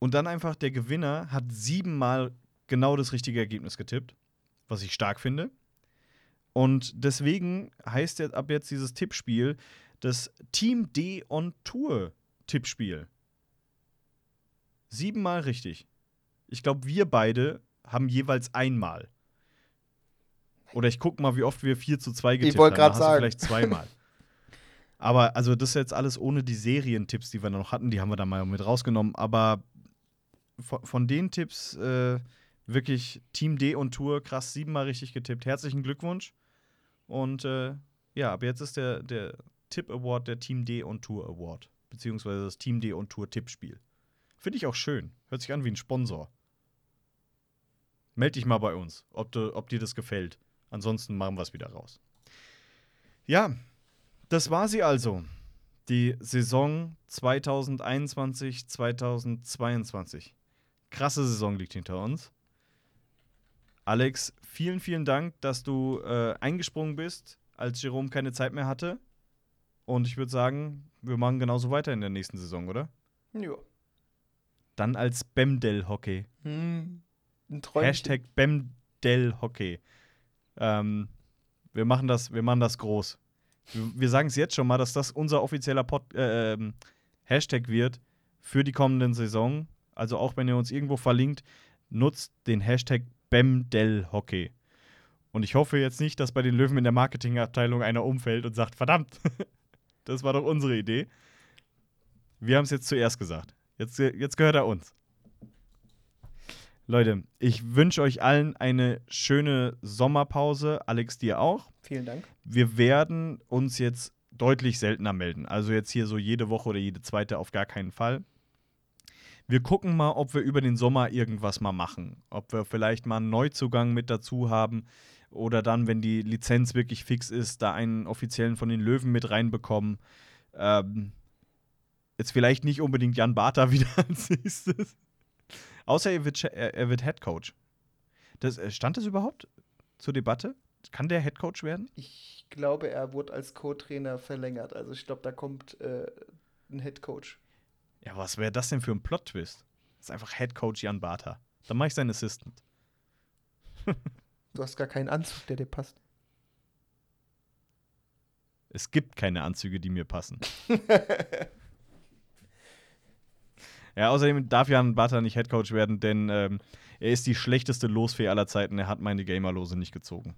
Und dann einfach der Gewinner hat siebenmal genau das richtige Ergebnis getippt, was ich stark finde. Und deswegen heißt jetzt ab jetzt dieses Tippspiel das Team D on Tour Tippspiel. Siebenmal richtig. Ich glaube, wir beide haben jeweils einmal. Oder ich gucke mal, wie oft wir 4 zu 2 getippt wollte haben. Da hast du sagen. Vielleicht zweimal. Aber also das ist jetzt alles ohne die Serientipps, die wir noch hatten, die haben wir da mal mit rausgenommen. Aber von, von den Tipps äh, wirklich Team D und Tour krass siebenmal richtig getippt. Herzlichen Glückwunsch. Und äh, ja, ab jetzt ist der, der Tipp Award der Team D und Tour Award. Beziehungsweise das Team D und Tour Tippspiel. Finde ich auch schön. Hört sich an wie ein Sponsor. Meld dich mal bei uns, ob, du, ob dir das gefällt. Ansonsten machen wir es wieder raus. Ja, das war sie also. Die Saison 2021, 2022. Krasse Saison liegt hinter uns. Alex, vielen, vielen Dank, dass du äh, eingesprungen bist, als Jerome keine Zeit mehr hatte. Und ich würde sagen, wir machen genauso weiter in der nächsten Saison, oder? Ja. Dann als Bemdel Hockey. Hm. Ein Träumchen. Hashtag Bemdel Hockey. Ähm, wir, machen das, wir machen das groß. Wir, wir sagen es jetzt schon mal, dass das unser offizieller Pod, äh, ähm, Hashtag wird für die kommenden Saison. Also auch wenn ihr uns irgendwo verlinkt, nutzt den Hashtag Bemdel Hockey. Und ich hoffe jetzt nicht, dass bei den Löwen in der Marketingabteilung einer umfällt und sagt, verdammt, das war doch unsere Idee. Wir haben es jetzt zuerst gesagt. Jetzt, jetzt gehört er uns. Leute, ich wünsche euch allen eine schöne Sommerpause. Alex, dir auch. Vielen Dank. Wir werden uns jetzt deutlich seltener melden. Also jetzt hier so jede Woche oder jede zweite auf gar keinen Fall. Wir gucken mal, ob wir über den Sommer irgendwas mal machen. Ob wir vielleicht mal einen Neuzugang mit dazu haben oder dann, wenn die Lizenz wirklich fix ist, da einen offiziellen von den Löwen mit reinbekommen. Ähm, jetzt vielleicht nicht unbedingt Jan Bartha wieder als nächstes. Außer er wird, er, wird Head Coach. Das, äh, stand das überhaupt zur Debatte? Kann der Head Coach werden? Ich glaube, er wurde als Co-Trainer verlängert. Also ich glaube, da kommt äh, ein Head Coach. Ja, was wäre das denn für ein Plot-Twist? Das ist einfach Head Coach Jan Bartha. Dann mache ich seinen Assistant. du hast gar keinen Anzug, der dir passt. Es gibt keine Anzüge, die mir passen. ja, außerdem darf Jan Bartha nicht Head Coach werden, denn ähm, er ist die schlechteste Losfee aller Zeiten. Er hat meine Gamerlose nicht gezogen.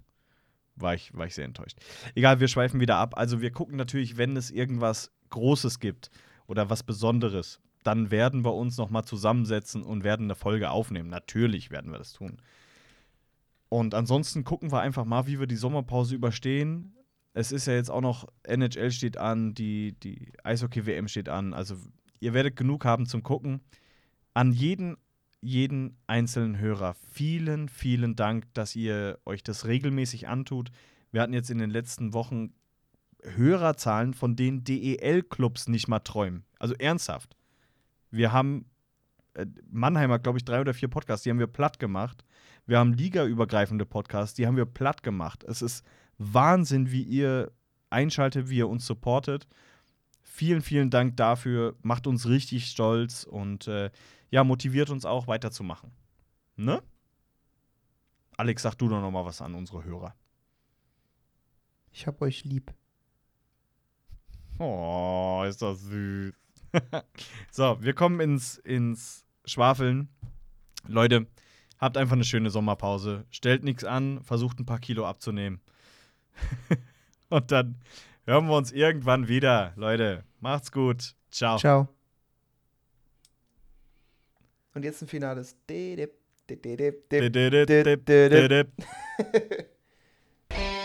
War ich, war ich sehr enttäuscht. Egal, wir schweifen wieder ab. Also wir gucken natürlich, wenn es irgendwas Großes gibt, oder was Besonderes, dann werden wir uns noch mal zusammensetzen und werden eine Folge aufnehmen. Natürlich werden wir das tun. Und ansonsten gucken wir einfach mal, wie wir die Sommerpause überstehen. Es ist ja jetzt auch noch, NHL steht an, die, die Eishockey-WM steht an. Also ihr werdet genug haben zum Gucken. An jeden, jeden einzelnen Hörer vielen, vielen Dank, dass ihr euch das regelmäßig antut. Wir hatten jetzt in den letzten Wochen Hörerzahlen, von denen DEL-Clubs nicht mal träumen. Also ernsthaft. Wir haben äh, Mannheimer, glaube ich, drei oder vier Podcasts, die haben wir platt gemacht. Wir haben ligaübergreifende Podcasts, die haben wir platt gemacht. Es ist Wahnsinn, wie ihr einschaltet, wie ihr uns supportet. Vielen, vielen Dank dafür. Macht uns richtig stolz und äh, ja, motiviert uns auch weiterzumachen. Ne? Alex, sag du doch noch mal was an unsere Hörer. Ich hab euch lieb. Oh, ist das süß. so, wir kommen ins, ins Schwafeln. Leute, habt einfach eine schöne Sommerpause. Stellt nichts an, versucht ein paar Kilo abzunehmen. Und dann hören wir uns irgendwann wieder. Leute, macht's gut. Ciao. Ciao. Und jetzt ein finales.